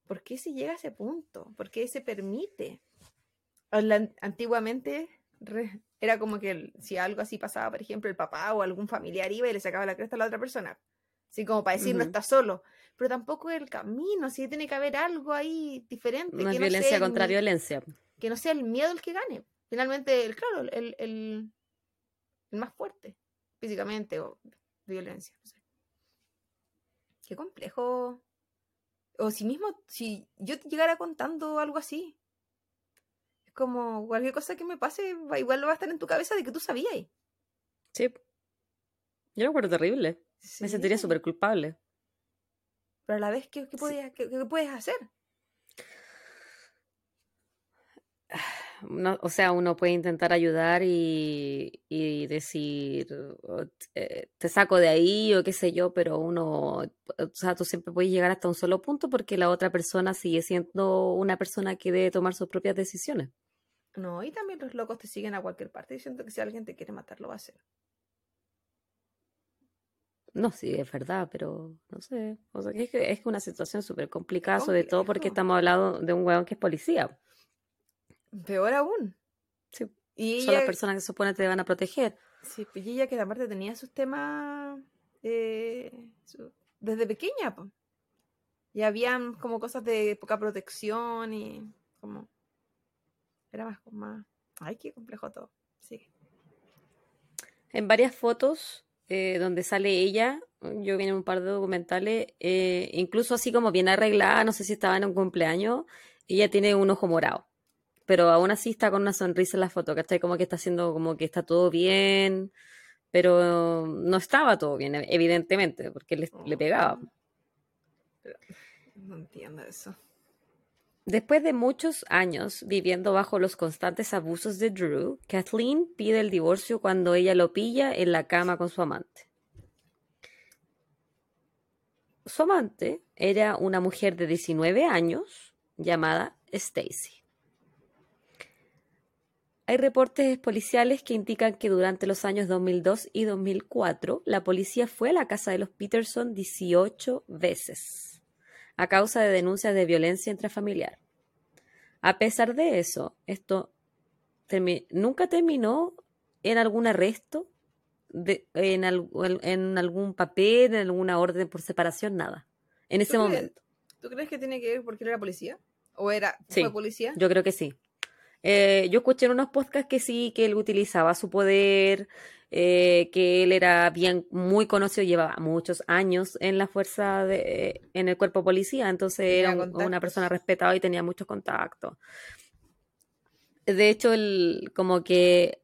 ¿por qué se llega a ese punto? ¿Por qué se permite? antiguamente re- era como que el- si algo así pasaba, por ejemplo, el papá o algún familiar iba y le sacaba la cresta a la otra persona. Así como para decir, no está solo. Pero tampoco es el camino, si tiene que haber algo ahí diferente. No es que violencia sea el contra violencia. Que no sea el miedo el que gane. Finalmente, el, claro, el, el, el más fuerte, físicamente o violencia. no sé. Qué complejo. O si mismo, si yo te llegara contando algo así, como cualquier cosa que me pase, igual va a estar en tu cabeza de que tú sabías. Sí. Yo lo encuentro terrible. Me sentiría súper culpable. Pero a la vez, ¿qué, qué, Sí. podías- qué- qué puedes hacer? No, o sea, uno puede intentar ayudar y, y decir, o t- eh, te saco de ahí o qué sé yo, pero uno, o sea, tú siempre puedes llegar hasta un solo punto porque la otra persona sigue siendo una persona que debe tomar sus propias decisiones. No, y también los locos te siguen a cualquier parte diciendo que si alguien te quiere matar, lo va a hacer. No, sí, es verdad, pero no sé. O sea, que es que es una situación súper complicada, sobre todo porque estamos hablando de un weón que es policía. Peor aún. Sí, Y son las personas que se supone te van a proteger. sí, pues, y ella que aparte tenía sus temas eh, su- desde pequeña, po. Y habían como cosas de poca protección y como... Era más, más... Ay, qué complejo todo. Sí. En varias fotos eh, donde sale ella, yo vi en un par de documentales, eh, incluso así como bien arreglada, no sé si estaba en un cumpleaños, ella tiene un ojo morado. Pero aún así está con una sonrisa en la foto, ¿cachai? Como que está haciendo como que está todo bien, pero no estaba todo bien, evidentemente, porque le, le pegaba. Pero no entiendo eso. Después de muchos años viviendo bajo los constantes abusos de Drew, Kathleen pide el divorcio cuando ella lo pilla en la cama con su amante. Su amante era una mujer de 19 años llamada Stacy. Hay reportes policiales que indican que durante los años 2002 y 2004 la policía fue a la casa de los Peterson 18 veces a causa de denuncias de violencia intrafamiliar. A pesar de eso, esto termi- nunca terminó en algún arresto, de- en, al- en algún papel, en alguna orden por separación, nada. En ese momento, ¿Tú crees que tiene que ver porque era policía? ¿O era Sí. fue policía? yo creo que sí. Eh, yo escuché en unos podcasts que sí, que él utilizaba su poder, eh, que él era bien, muy conocido, llevaba muchos años en la fuerza de, en el cuerpo policía, entonces era un- una persona respetada y tenía muchos contactos. De hecho, el, como que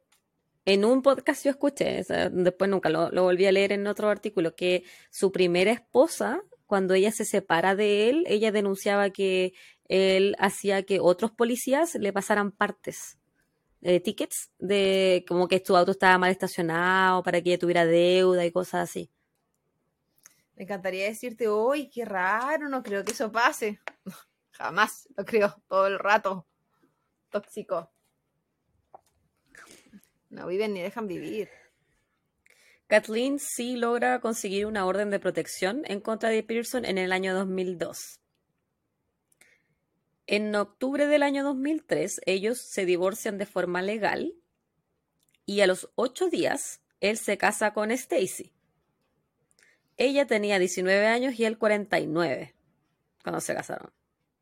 en un podcast yo escuché, o sea, después nunca lo, lo volví a leer en otro artículo, que su primera esposa, cuando ella se separa de él, ella denunciaba que él hacía que otros policías le pasaran partes, eh, tickets, de como que su auto estaba mal estacionado para que ella tuviera deuda y cosas así. Me encantaría decirte, uy, qué raro, no creo que eso pase. Jamás lo creo, todo el rato. Tóxico. No viven ni dejan vivir. Kathleen sí logra conseguir una orden de protección en contra de Pearson en el año 2002. En octubre del año 2003, ellos se divorcian de forma legal y a los ocho días, él se casa con Stacy. Ella tenía 19 años y él 49 cuando se casaron.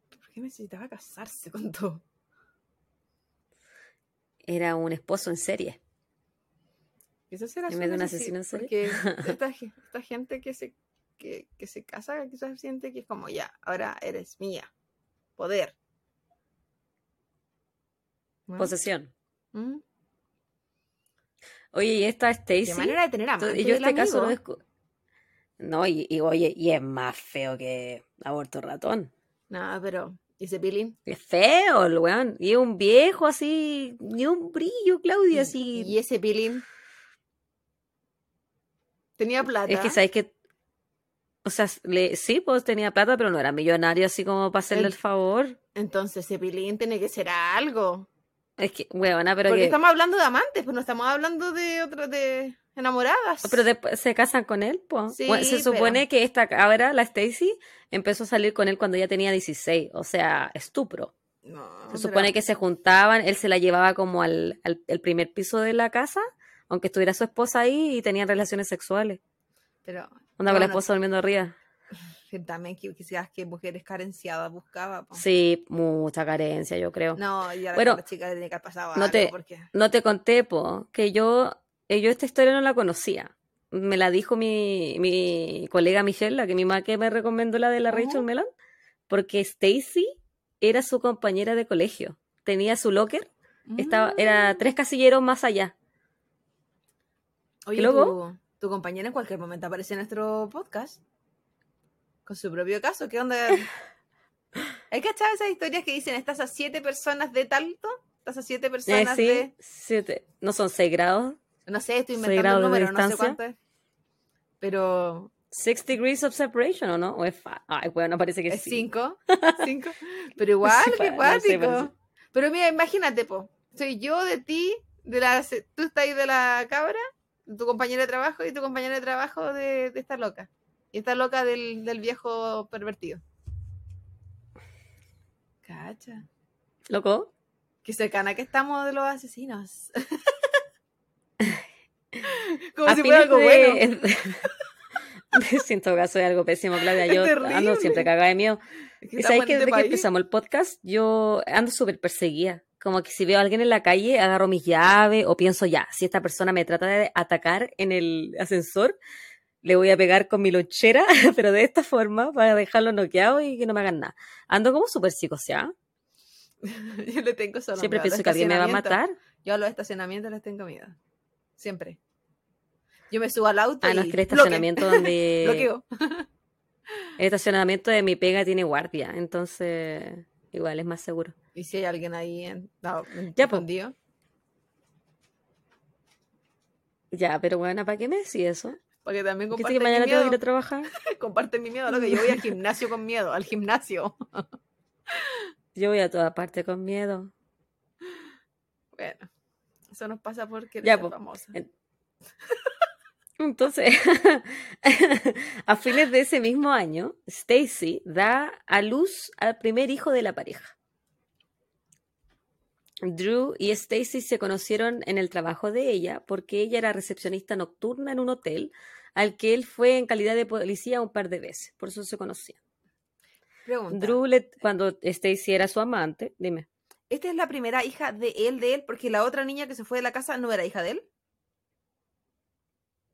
¿Por qué necesitaba casarse con todo? Era un esposo en serie. Quizás era En vez de un asesino en serie. Porque esta, ge- esta gente que se, que, que se casa quizás siente que es como, ya, ahora eres mía. Poder. ¿No? Posesión. ¿Mm? Oye, y esta Qué Stacy. manera de tener Entonces, amante y yo este caso amigo. descu- No, y, y oye, y es más feo que aborto ratón. No, pero, ¿y ese peeling? Es feo el weón. Y es un viejo así, ni un brillo, Claudia, ¿Y, así. y ese peeling? Tenía plata. Es que sabes que. O sea, le, sí, pues tenía plata, pero no era millonario así como para hacerle el El- favor. Entonces peeling tiene que ser algo. Es que, weona, pero Porque que. estamos hablando de amantes, pues no estamos hablando de otras de enamoradas. Pero después se casan con él, pues. Sí, Bueno, se pero- supone que esta cabra, la Stacy, empezó a salir con él cuando ya tenía 16. O sea, estupro. No, Se pero- supone que se juntaban, él se la llevaba como al, al- el primer piso de la casa, aunque estuviera su esposa ahí y tenían relaciones sexuales. Pero Onda con la esposa durmiendo arriba. también que quizás que mujeres carenciadas buscaba. po. Sí, mucha carencia, yo creo. No, y a la, Bueno, la chica tenía que haber pasado no algo, te- porque No te conté, po, que yo, eh, yo esta historia no la conocía. Me la dijo mi, mi colega Michelle, la que mi mamá que me recomendó la de la Rachel. Melon, porque Stacy era su compañera de colegio. Tenía su locker, estaba, era Mm. tres casilleros más allá. Oye, loco? Tu, compañera en cualquier momento aparece en nuestro podcast con su propio caso. ¿Qué onda? ¿Hay cachado esas historias que dicen estás a siete personas de talto? ¿Estás a siete Eh, personas sí, de.? siete, no son seis grados, No sé, estoy Seis inventando de número, no sé cuánto es. Pero six degrees of separation, ¿o no? O es fa- Ay, bueno, parece que es sí. cinco. cinco. Pero igual, Sí, qué pa- no sé, cuático. Pero mira, imagínate, po. Soy yo de ti, de la, tú estás ahí de la cabra, tu compañero de trabajo y tu compañero de trabajo de, de esta loca. Y esta loca del, del viejo pervertido. Cacha. ¿Loco? Qué cercana que estamos de los asesinos. Como A si fuera algo de- bueno. Siento que soy algo pésimo, Claudia. Es Yo ando siempre cagada de miedo. Es que ¿Y estamos sabes que este desde que país. empezamos el podcast, yo ando súper perseguida? Como que si veo a alguien en la calle, agarro mis llaves o pienso ya, si esta persona me trata de atacar en el ascensor, le voy a pegar con mi lonchera, pero de esta forma, para dejarlo noqueado y que no me hagan nada. Ando como súper psicoseada. Yo le tengo solo Siempre miedo pienso que alguien me va a matar. Yo a los estacionamientos les tengo miedo. Siempre. Yo me subo al auto Ah, y no, es que el bloque, estacionamiento donde... bloqueo. El estacionamiento de mi pega tiene guardia, entonces igual es más seguro. Y si hay alguien ahí en, no, Ya, escondido, Ya, pero bueno, ¿para qué me decís eso? porque también ¿Viste comparten que mañana mi tengo que ir miedo. a trabajar? Comparten mi miedo, lo que yo voy al gimnasio con miedo, al gimnasio. Yo voy a toda parte con miedo. Bueno, eso nos pasa porque Ya, po. famosa. En- Entonces, a fines de ese mismo año, Stacy da a luz al primer hijo de la pareja. Drew y Stacy se conocieron en el trabajo de ella porque ella era recepcionista nocturna en un hotel al que él fue en calidad de policía un par de veces. Por eso se conocían. Pregunta. Drew, le- cuando Stacy era su amante, dime. ¿Esta es la primera hija de él, de él? Porque la otra niña que se fue de la casa no era hija de él.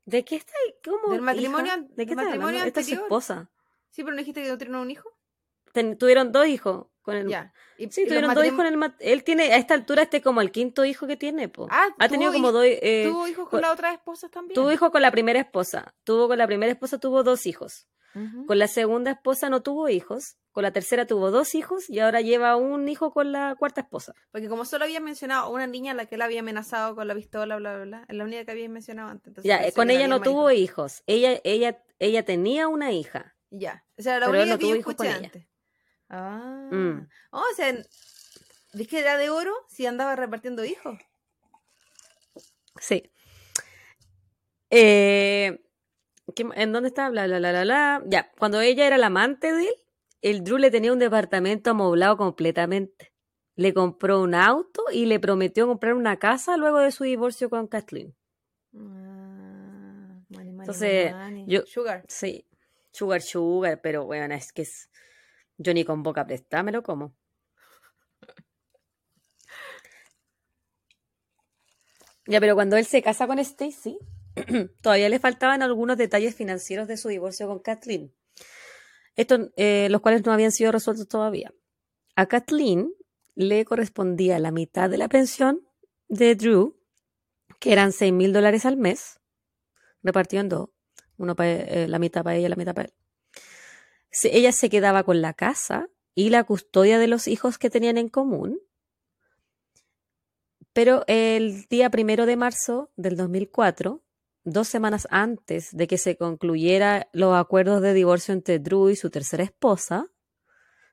¿De qué está? ¿Cómo? Del matrimonio ¿De qué del matrimonio? Esta es su esposa. Sí, pero no dijiste que no tiene un hijo. Ten- tuvieron dos hijos. Con el, Ya. Y, Sí, y tuvieron dos hijos en el mat- Él tiene, a esta altura, este es como el quinto hijo que tiene, po. Ah, ha tenido como dos. eh, ¿Tuvo hijos con con- las otras esposas también? tuvo hijos con la primera esposa. Tuvo con la primera esposa, tuvo dos hijos. Con la segunda esposa no tuvo hijos. Con la tercera tuvo dos hijos y ahora lleva un hijo con la cuarta esposa. Porque como solo había mencionado a una niña a la que él había amenazado con la pistola, bla, bla, bla, es la única que había mencionado antes. Entonces Ya, eh, con ella no tuvo hijos. hijos. Ella, ella, ella tenía una hija. Ya, o sea, la única no que yo escuché ella. Ah. Mm. Oh, o sea, ¿ves que era de oro si andaba repartiendo hijos? Sí. Eh, ¿qué- ¿En dónde está? Bla, bla, bla, bla, bla. Ya, cuando ella era la amante de él, el Drew le tenía un departamento amoblado completamente. Le compró un auto y le prometió comprar una casa luego de su divorcio con Kathleen. Ah, money, money, Entonces, money. yo- Sugar. Sí, sugar, sugar, pero bueno, es que es... Yo ni con boca prestámelo como. Ya, pero cuando él se casa con Stacy, todavía le faltaban algunos detalles financieros de su divorcio con Kathleen. Estos, eh, los cuales no habían sido resueltos todavía. A Kathleen le correspondía la mitad de la pensión de Drew, que eran 6 mil dólares al mes, repartido en dos, uno pa- eh, la mitad para ella, la mitad para él. Ella se quedaba con la casa y la custodia de los hijos que tenían en común. Pero el día primero de marzo del 2004, dos semanas antes de que se concluyera los acuerdos de divorcio entre Drew y su tercera esposa,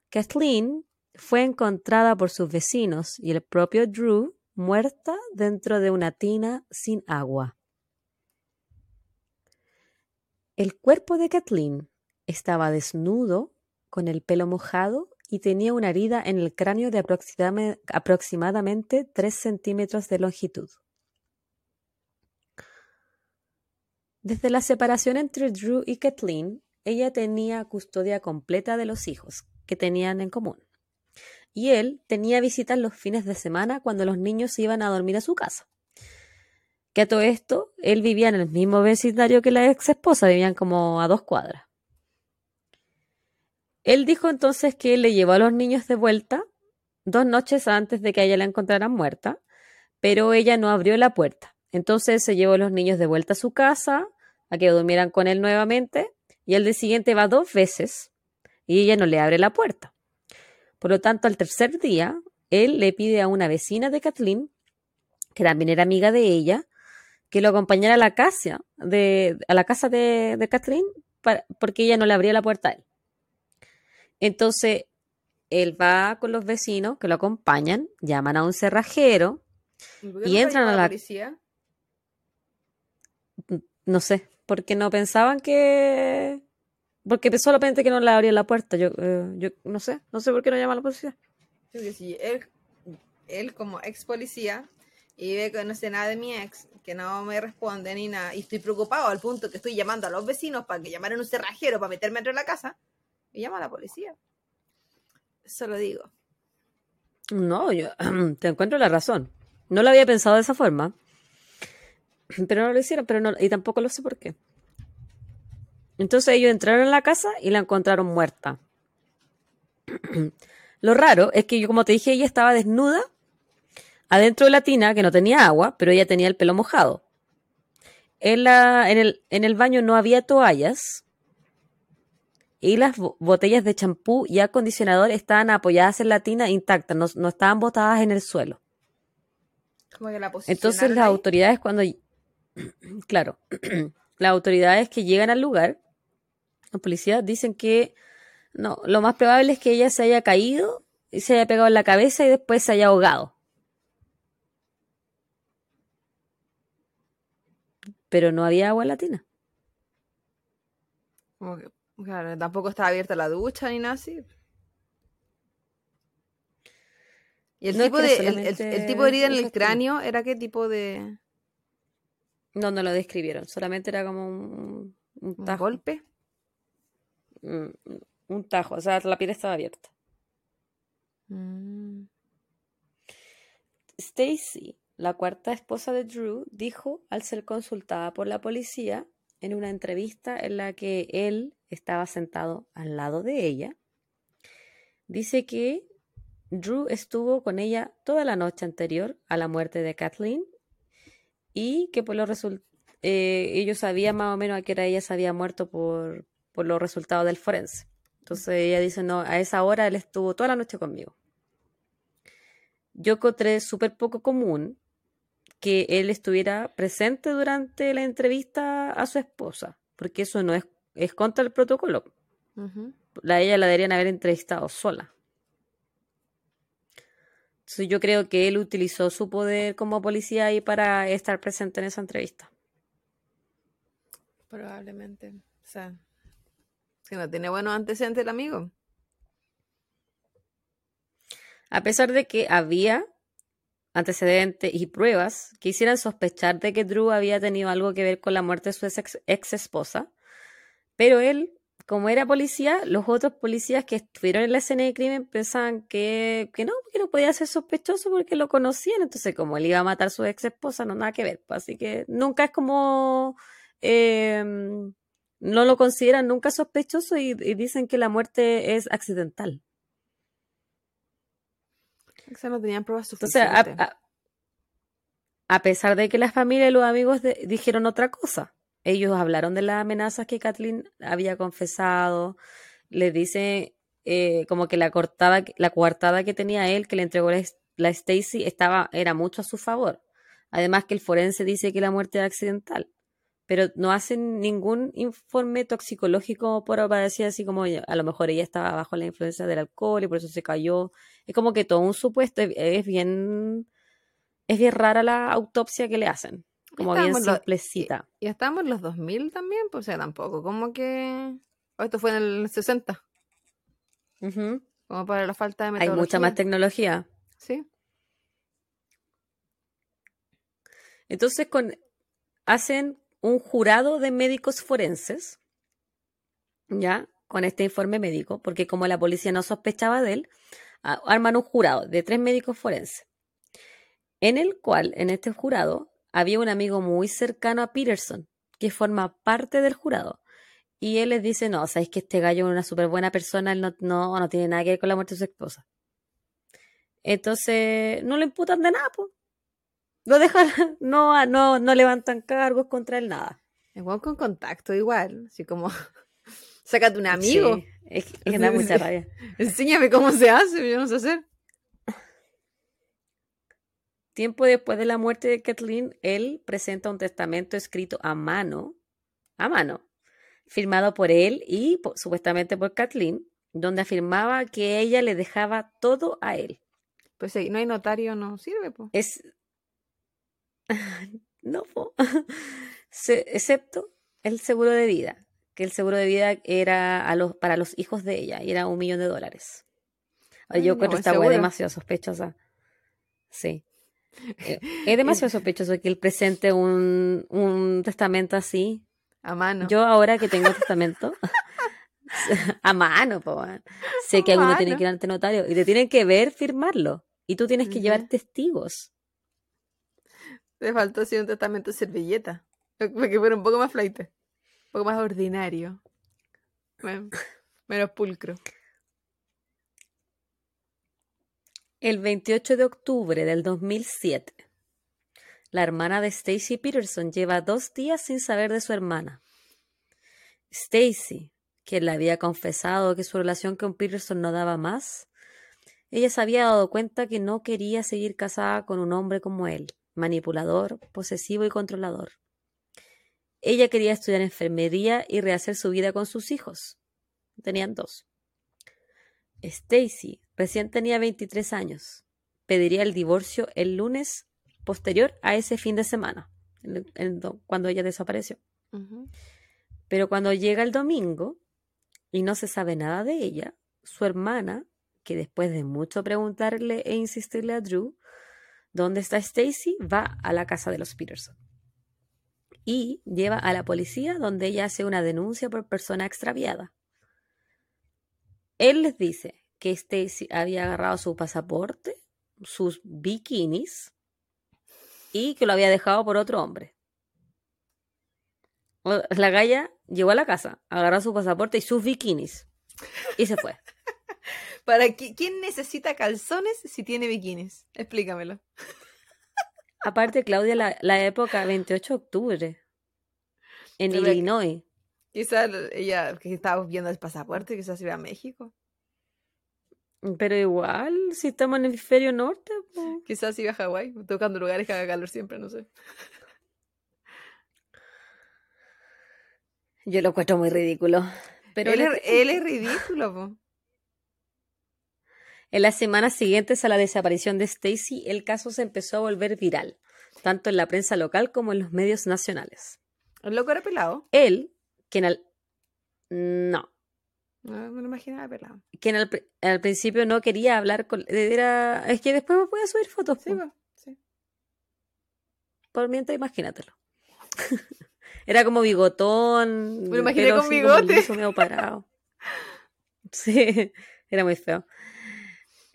Kathleen fue encontrada por sus vecinos y el propio Drew muerta dentro de una tina sin agua. El cuerpo de Kathleen estaba desnudo, con el pelo mojado y tenía una herida en el cráneo de aproximadamente 3 centímetros de longitud. Desde la separación entre Drew y Kathleen, ella tenía custodia completa de los hijos que tenían en común. Y él tenía visitas los fines de semana cuando los niños iban a dormir a su casa. Que a todo esto, él vivía en el mismo vecindario que la ex esposa, vivían como a dos cuadras. Él dijo entonces que le llevó a los niños de vuelta dos noches antes de que ella la encontraran muerta, pero ella no abrió la puerta. Entonces se llevó a los niños de vuelta a su casa, a que durmieran con él nuevamente, y el día siguiente va dos veces y ella no le abre la puerta. Por lo tanto, al tercer día, él le pide a una vecina de Kathleen, que también era amiga de ella, que lo acompañara a la casa de, a la casa de Kathleen porque ella no le abría la puerta a él. Entonces, él va con los vecinos que lo acompañan, llaman a un cerrajero y, entran a la policía. No sé, porque no pensaban que porque solamente que no le abría la puerta. Yo, eh, yo no sé, no sé por qué no llama a la policía. Sí, él, él como ex policía y ve que no sé nada de mi ex, que no me responde ni nada, y estoy preocupado al punto que estoy llamando a los vecinos para que llamaran un cerrajero para meterme dentro de la casa, y llama a la policía. Eso lo digo. No, yo te encuentro la razón. No lo había pensado de esa forma. Pero no lo hicieron, pero no, y tampoco lo sé por qué. Entonces ellos entraron en la casa y la encontraron muerta. Lo raro es que yo, como te dije, ella estaba desnuda adentro de la tina, que no tenía agua, pero ella tenía el pelo mojado. En, la, en, el, en el baño no había toallas y las botellas de champú y acondicionador estaban apoyadas en la tina intactas, no, no estaban botadas en el suelo. Entonces las autoridades cuando... Claro, las autoridades que llegan al lugar los policías dicen que no, lo más probable es que ella se haya caído y se haya pegado en la cabeza y después se haya ahogado. Pero no había agua en la tina. Claro, tampoco estaba abierta la ducha ni nada así. ¿Y el, tipo, de, el, tipo de herida en el cráneo era qué tipo de...? No, no lo describieron. Solamente era como un, un, golpe. Mm, un tajo, o sea, la piel estaba abierta. Mm. Stacy, la cuarta esposa de Drew, dijo al ser consultada por la policía en una entrevista en la que él estaba sentado al lado de ella, dice que Drew estuvo con ella toda la noche anterior a la muerte de Kathleen y que por lo eh, ellos sabían más o menos a qué hora ella se había muerto por, por los resultados del forense. Entonces ella dice, no, a esa hora él estuvo toda la noche conmigo. Yo encontré súper poco común que él estuviera presente durante la entrevista a su esposa, porque eso no es, es contra el protocolo. la, ella la deberían haber entrevistado sola. Entonces yo creo que él utilizó su poder como policía ahí para estar presente en esa entrevista. Probablemente. O sea, si no tiene buenos antecedentes el amigo. A pesar de que había antecedentes y pruebas que hicieran sospechar de que Drew había tenido algo que ver con la muerte de su ex, esposa, pero él, como era policía, los otros policías que estuvieron en la escena de crimen pensaban que, que no, que no podía ser sospechoso porque lo conocían, entonces como él iba a matar a su ex esposa, no nada que ver, pues, así que nunca es como... Em, no lo consideran nunca sospechoso y, dicen que la muerte es accidental. O sea, no tenían pruebas suficientes. a, pesar de que la familia y los amigos dijeron otra cosa, ellos hablaron de las amenazas que Kathleen había confesado, le dice eh, como que la cortada, la coartada que tenía él, que le entregó la, la Stacy, estaba, era mucho a su favor. Además que el forense dice que la muerte es accidental pero no hacen ningún informe toxicológico por para decir así como a lo mejor ella estaba bajo la influencia del alcohol y por eso se cayó. Es como que todo un supuesto es bien es bien rara la autopsia que le hacen, como bien simplecita. y, estamos en los 2000 también, pues o sea, tampoco, como que esto fue en el 60. Como para la falta de Hay metodología. mucha más tecnología. Sí. Entonces con, hacen un jurado de médicos forenses, ya, con este informe médico, porque como la policía no sospechaba de él, arman un jurado de tres médicos forenses, en el cual, en este jurado, había un amigo muy cercano a Peterson, que forma parte del jurado. Y él les dice, no, sabéis que este gallo es una súper buena persona, él no, no, no tiene nada que ver con la muerte de su esposa. Entonces, no le imputan de nada, pues. Lo dejan, no, no, no levantan cargos contra él, nada. Igual con contacto, igual. Así como, sácate un amigo. Sí, es, que- es que da mucha rabia. Enséñame cómo se hace, yo no sé hacer. Tiempo después de la muerte de Kathleen, él presenta un testamento escrito a mano, a mano, firmado por él y po- supuestamente por Kathleen, donde afirmaba que ella le dejaba todo a él. Pues si no hay notario, no sirve, pues. Es. No. Se- excepto el seguro de vida, que el seguro de vida era a los, para los hijos de ella y era un millón de dólares. Ay, Yo no, encuentro buen esta demasiado sospechosa. Sí. Eh, Es demasiado sospechoso que él presente un, un testamento así. A mano. Yo ahora que tengo testamento, a mano, po, sé que A uno tiene que ir ante notario y te tienen que ver firmarlo. Y tú tienes que llevar testigos. Te faltó así un testamento de servilleta. Para que un poco más flight. Un poco más ordinario. Men- Menos pulcro. El 28 de octubre del 2007, la hermana de Stacy Peterson lleva dos días sin saber de su hermana. Stacy, quien le había confesado que su relación con Peterson no daba más, ella se había dado cuenta que no quería seguir casada con un hombre como él, manipulador, posesivo y controlador. Ella quería estudiar enfermería y rehacer su vida con sus hijos. Tenían dos. Stacy recién tenía 23 años. Pediría el divorcio el lunes posterior a ese fin de semana, en- en do- cuando ella desapareció. Pero cuando llega el domingo y no se sabe nada de ella, su hermana, que después de mucho preguntarle e insistirle a Drew dónde está Stacy, va a la casa de los Peterson y lleva a la policía donde ella hace una denuncia por persona extraviada. Él les dice que Stacy había agarrado su pasaporte, sus bikinis y que lo había dejado por otro hombre. La galla llegó a la casa, agarró su pasaporte y sus bikinis y se fue. ¿Para qui- quién necesita calzones si tiene bikinis? Explícamelo. Aparte, Claudia, la, la época 28 de octubre en Pero Illinois. Quizás ella, que estaba viendo el pasaporte, quizás iba a México. Pero igual, si estamos en el hemisferio norte, po. Quizás iba a Hawái, tocando lugares que haga calor siempre, no sé. yo lo encuentro muy ridículo. Pero él, es, él es ridículo, po. En las semanas siguientes a la desaparición de Stacy, el caso se empezó a volver viral, tanto en la prensa local como en los medios nacionales. El loco era pelado. Él, quien al... No, No, me lo imaginaba pelado. quien al, al principio no quería hablar con... Era... Es que después me voy a subir fotos. Sí, po, sí. Por mientras, imagínatelo. Era como bigotón. Me lo imaginé con bigote. medio parado. Sí, era muy feo.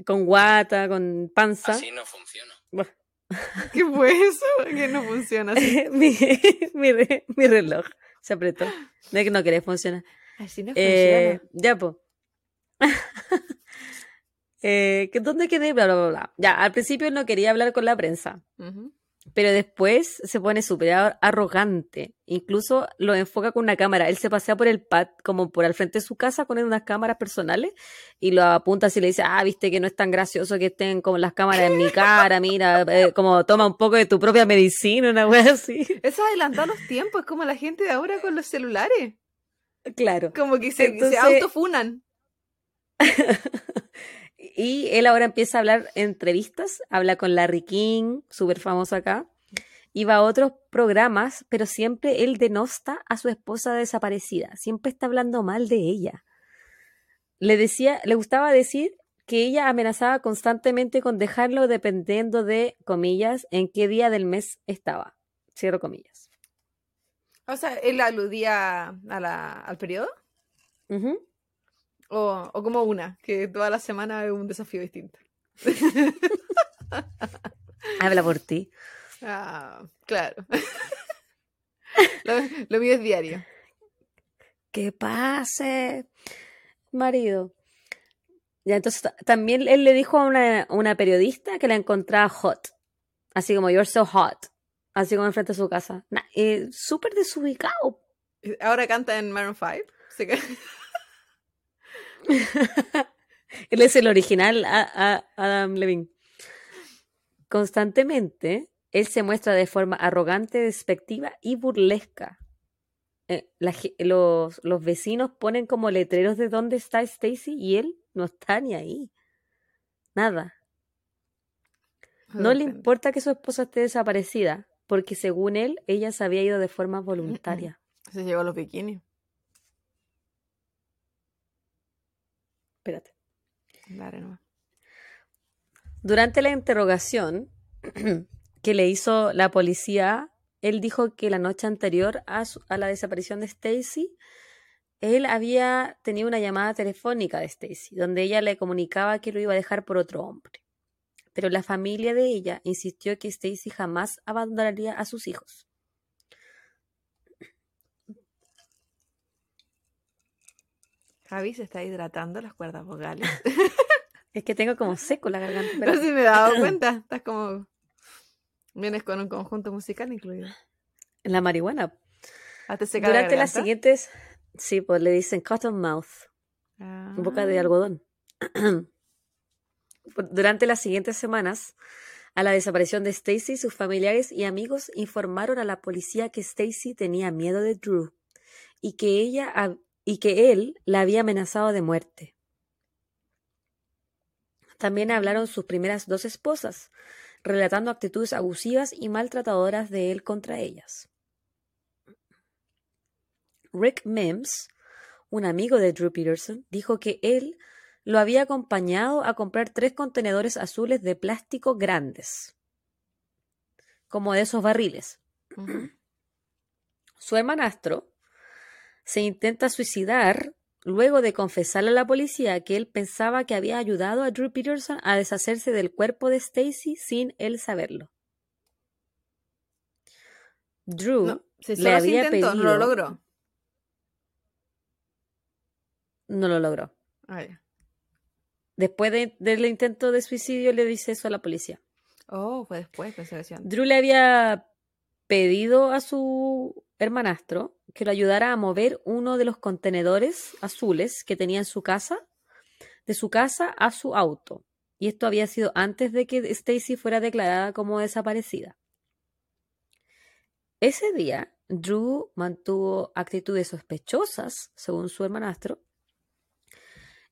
Con guata, con panza. Así no funciona. Bueno, ¿Qué fue eso? Que no funciona así. mi, mi, re- mi reloj se apretó. No es que no quería funcionar. Así no Eh, funciona. ya, pues. eh, ¿que ¿Dónde quedé? Bla, bla, bla, bla. Ya, al principio no quería hablar con la prensa. Ujú. Pero después se pone súper ar- arrogante. Incluso lo enfoca con una cámara. Él se pasea por el pad, como por al frente de su casa, con unas cámaras personales y lo apunta así y le dice, ah, viste que no es tan gracioso que estén como las cámaras en mi cara, mira, eh, como toma un poco de tu propia medicina, una wea así. Eso adelantó los tiempos, como la gente de ahora con los celulares. Claro. Como que se, Entonces- se autofunan. Y él ahora empieza a hablar en entrevistas, habla con Larry King, súper famoso acá, y va a otros programas, pero siempre él denosta a su esposa desaparecida, siempre está hablando mal de ella. Le decía, le gustaba decir que ella amenazaba constantemente con dejarlo dependiendo de, comillas, en qué día del mes estaba. Cierro comillas. O sea, él aludía a la, al periodo. Ujú. O, o como una, que toda la semana es un desafío distinto. Habla por ti. Ah, claro. lo, lo mío es diario. Que pase, marido. Ya, entonces ta- también él le dijo a una, una periodista que la encontraba hot. Así como, you're so hot. Así como enfrente de su casa. Na- eh, Súper desubicado. Ahora canta en Maroon 5. Se ca- Él es el original a- a- Adam Levine. Constantemente, él se muestra de forma arrogante, despectiva y burlesca. Eh, la los, los vecinos ponen como letreros de dónde está Stacy y él no está ni ahí. Nada. No le importa que su esposa esté desaparecida, porque según él, ella se había ido de forma voluntaria. Se llevó los bikinis. Espérate. Dale. Durante la interrogación que le hizo la policía, él dijo que la noche anterior a, su- a la desaparición de Stacy, él había tenido una llamada telefónica de Stacy, donde ella le comunicaba que lo iba a dejar por otro hombre. Pero la familia de ella insistió que Stacy jamás abandonaría a sus hijos. Javi se está hidratando las cuerdas vocales. Es que tengo como seco la garganta. No pero- sé si me he dado cuenta. Estás como. Vienes con un conjunto musical incluido. La marihuana. Hazte secar la Durante las siguientes, sí, pues le dicen cotton mouth. boca de Ah. algodón. Durante las siguientes semanas, a la desaparición de Stacy, sus familiares y amigos informaron a la policía que Stacy tenía miedo de Drew y que ella y que él la había amenazado de muerte. También hablaron sus primeras dos esposas, relatando actitudes abusivas y maltratadoras de él contra ellas. Rick Mims, un amigo de Drew Peterson, dijo que él lo había acompañado a comprar tres contenedores azules de plástico grandes, como de esos barriles. Su hermanastro se intenta suicidar luego de confesarle a la policía que él pensaba que había ayudado a Drew Peterson a deshacerse del cuerpo de Stacy sin él saberlo. Drew No, si le había intentó, no lo pedido- logró. no lo logró. Ah, ya. Después de- del intento de suicidio le dice eso a la policía. Oh, fue después, pensé que. Drew le había pedido a su hermanastro que lo ayudara a mover uno de los contenedores azules que tenía en su casa, de su casa a su auto. Y esto había sido antes de que Stacy fuera declarada como desaparecida. Ese día, Drew mantuvo actitudes sospechosas, según su hermanastro.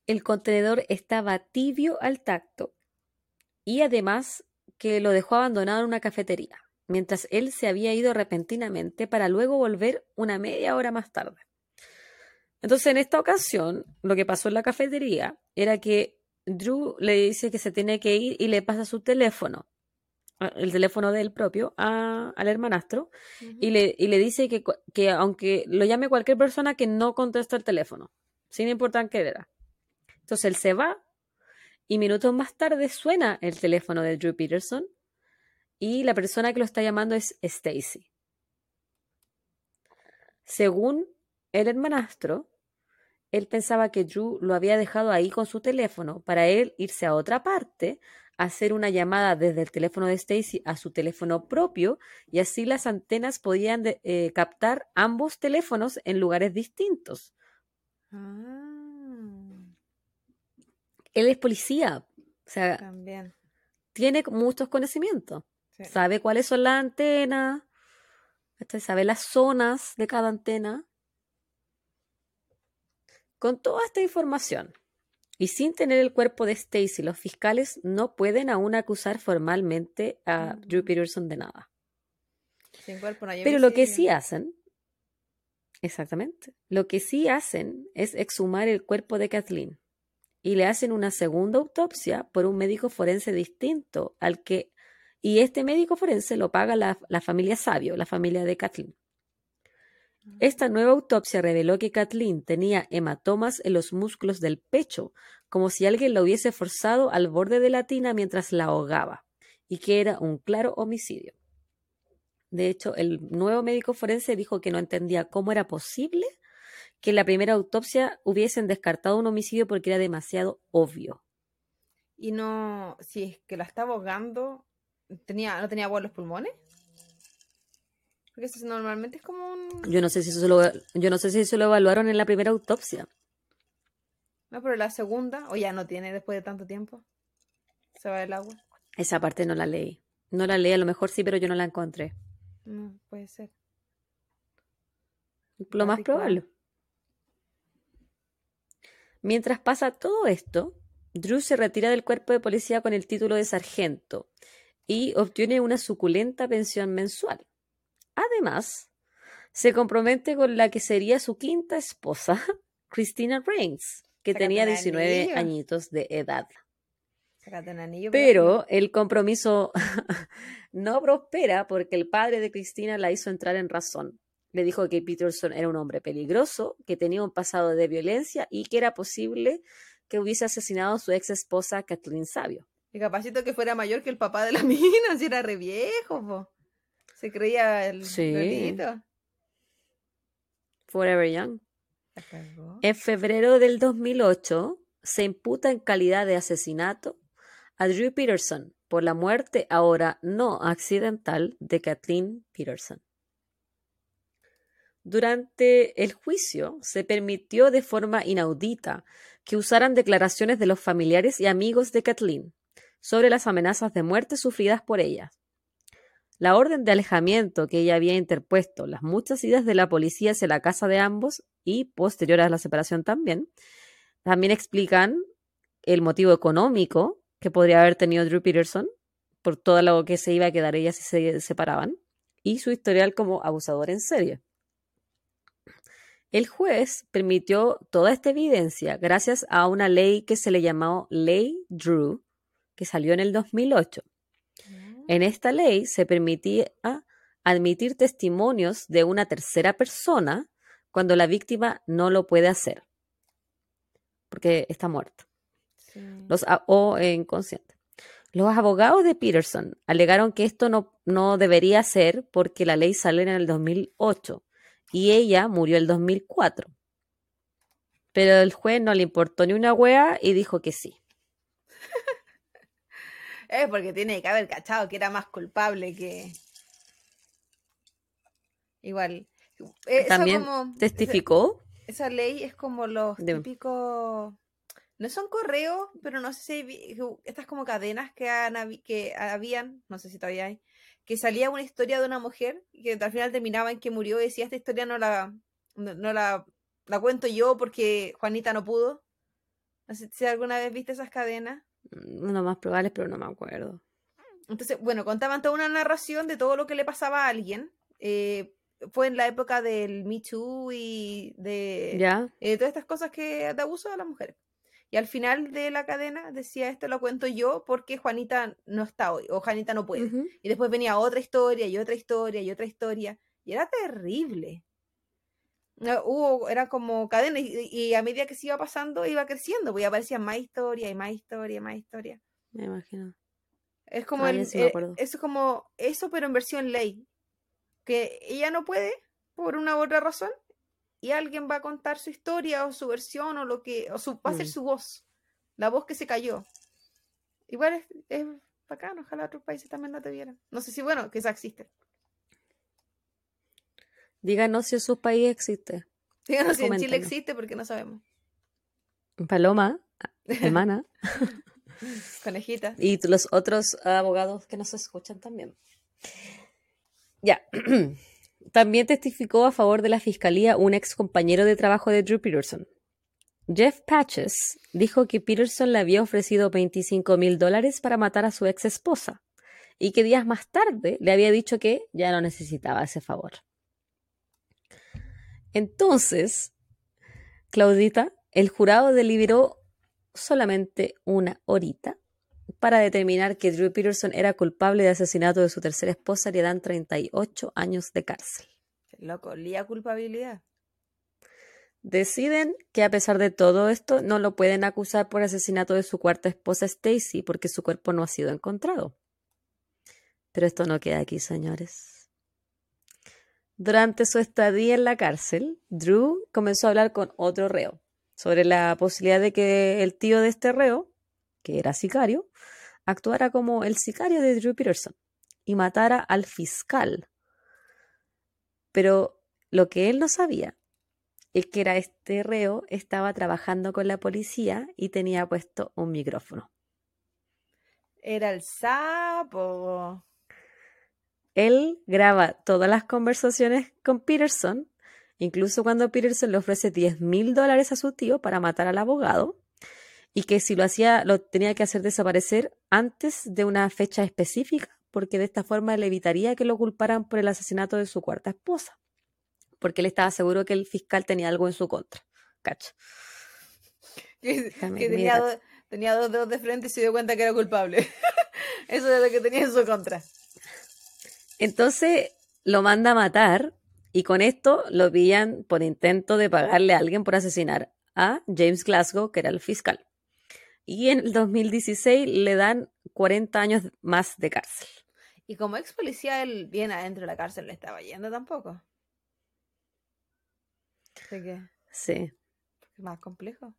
El contenedor estaba tibio al tacto y además que lo dejó abandonado en una cafetería, mientras él se había ido repentinamente para luego volver una media hora más tarde. Entonces, en esta ocasión, lo que pasó en la cafetería era que Drew le dice que se tiene que ir y le pasa su teléfono, a- el teléfono del propio, a- al hermanastro, y le, y le dice que, que aunque lo llame cualquier persona que no contesta el teléfono, sin importar qué era. Entonces él se va y minutos más tarde suena el teléfono de Drew Peterson y la persona que lo está llamando es Stacy. Según el hermanastro, él pensaba que Drew lo había dejado ahí con su teléfono para él irse a otra parte, hacer una llamada desde el teléfono de Stacy a su teléfono propio y así las antenas podían de- eh, captar ambos teléfonos en lugares distintos. Ah, Él es policía, o sea, también. tiene muchos conocimientos. Sí. Sabe cuáles son las antenas, sabe las zonas de cada antena. Con toda esta información y sin tener el cuerpo de Stacy, los fiscales no pueden aún acusar formalmente a Mm. Drew Peterson de nada. Sin cuerpo no Pero lo que sí hacen, exactamente, lo que sí hacen es exhumar el cuerpo de Kathleen y le hacen una segunda autopsia por un médico forense distinto al que y este médico forense lo paga la, la familia Sabio, la familia de Kathleen. Esta nueva autopsia reveló que Kathleen tenía hematomas en los músculos del pecho, como si alguien la hubiese forzado al borde de la tina mientras la ahogaba, y que era un claro homicidio. De hecho, el nuevo médico forense dijo que no entendía cómo era posible que en la primera autopsia hubiesen descartado un homicidio porque era demasiado obvio. Y no, si es que la estaba ahogando, tenía, ¿no tenía agua en los pulmones? Porque eso normalmente es como un... Yo no sé si eso lo, yo no sé si eso lo evaluaron en la primera autopsia. No, pero la segunda, o ya no tiene después de tanto tiempo. Se va el agua. Esa parte no la leí. No la leí, a lo mejor sí, pero yo no la encontré. No, puede ser. Lo más probable. Mientras pasa todo esto, Drew se retira del cuerpo de policía con el título de sargento y obtiene una suculenta pensión mensual. Además, se compromete con la que sería su quinta esposa, Christina Reigns, que Sácate tenía un 19 anillo. añitos de edad. Anillo. Pero el compromiso no prospera porque el padre de Cristina la hizo entrar en razón. Le dijo que Peterson era un hombre peligroso, que tenía un pasado de violencia y que era posible que hubiese asesinado a su ex esposa Kathleen Sabio. Y capacito que fuera mayor que el papá de la mina, si era re viejo, po. Se creía el Sí. lolito. Forever Young. En febrero del 2008 se imputa en calidad de asesinato a Drew Peterson por la muerte ahora no accidental de Kathleen Peterson. Durante el juicio se permitió de forma inaudita que usaran declaraciones de los familiares y amigos de Kathleen sobre las amenazas de muerte sufridas por ella. La orden de alejamiento que ella había interpuesto, las muchas idas de la policía hacia la casa de ambos y posterior a la separación también, también explican el motivo económico que podría haber tenido Drew Peterson por todo lo que se iba a quedar ella si se separaban y su historial como abusador en serie. El juez permitió toda esta evidencia gracias a una ley que se le llamó Ley Drew, que salió en el 2008. En esta ley se permitía admitir testimonios de una tercera persona cuando la víctima no lo puede hacer, porque está muerta Sí. los, o eh, inconsciente. Los abogados de Peterson alegaron que esto no, no debería ser porque la ley salió en el 2008 y ella murió el 2004. Pero el juez no le importó ni una wea y dijo que sí. Es porque tiene que haber cachado que era más culpable que. Igual. Eso También como- testificó. Esa, esa ley es como los típicos. No son correos, pero no sé si. Estas como cadenas que, han que habían, no sé si todavía hay, que salía una historia de una mujer que al final terminaba en que murió y decía: Esta historia no la, no, no la, la cuento yo porque Juanita no pudo. No sé si alguna vez viste esas cadenas. Lo más probable, pero no me acuerdo. Entonces, bueno, contaban toda una narración de todo lo que le pasaba a alguien. Eh, fue en la época del Me Too y de ¿Ya? eh, todas estas cosas que de abuso a las mujeres. Y al final de la cadena decía, esto lo cuento yo porque Juanita no está hoy, o Juanita no puede. Ujú. Y después venía otra historia, y otra historia, y otra historia. Y era terrible. No, Hubo, era como cadena, y, y a medida que se iba pasando, iba creciendo, pues aparecían más historia, y más historia, y más historia. Me imagino. Es como Ah, el- sí eh, es como eso, pero en versión ley. Que ella no puede, por una u otra razón, y alguien va a contar su historia o su versión o lo que, o su, va a ser Mm. su voz, la voz que se cayó. Igual es, es bacán, ojalá otros países también la tuvieran. No sé si, bueno, que esa existe. Díganos si en su país existe. Díganos si en Chile existe porque no sabemos. Paloma, hermana, Conejita. y los otros abogados que nos escuchan también. Ya. También testificó a favor de la fiscalía un ex compañero de trabajo de Drew Peterson. Jeff Patches dijo que Peterson le había ofrecido 25 mil dólares para matar a su ex esposa y que días más tarde le había dicho que ya no necesitaba ese favor. Entonces, Claudita, el jurado deliberó solamente una horita para determinar que Drew Peterson era culpable de asesinato de su tercera esposa, le dan 38 años de cárcel. Loco, lía culpabilidad. Deciden que a pesar de todo esto no lo pueden acusar por asesinato de su cuarta esposa Stacy porque su cuerpo no ha sido encontrado. Pero esto no queda aquí, señores. Durante su estadía en la cárcel, Drew comenzó a hablar con otro reo sobre la posibilidad de que el tío de este reo, que era sicario, actuara como el sicario de Drew Peterson y matara al fiscal. Pero lo que él no sabía es que era este reo estaba trabajando con la policía y tenía puesto un micrófono. Era el sapo. Él graba todas las conversaciones con Peterson, incluso cuando Peterson le ofrece 10 mil dólares a su tío para matar al abogado, y que si lo hacía lo tenía que hacer desaparecer antes de una fecha específica, porque de esta forma le evitaría que lo culparan por el asesinato de su cuarta esposa, porque él estaba seguro que el fiscal tenía algo en su contra. Cacho. Que, tenía, mirar. do- tenía dos dedos de frente y se dio cuenta que era culpable. Eso es lo que tenía en su contra. Entonces lo manda a matar y con esto lo pillan por intento de pagarle a alguien por asesinar a James Glasgow, que era el fiscal. Y en el 2016 le dan 40 años más de cárcel. Y como ex policía, él bien adentro de la cárcel le estaba yendo tampoco. Así que Sí. más complejo.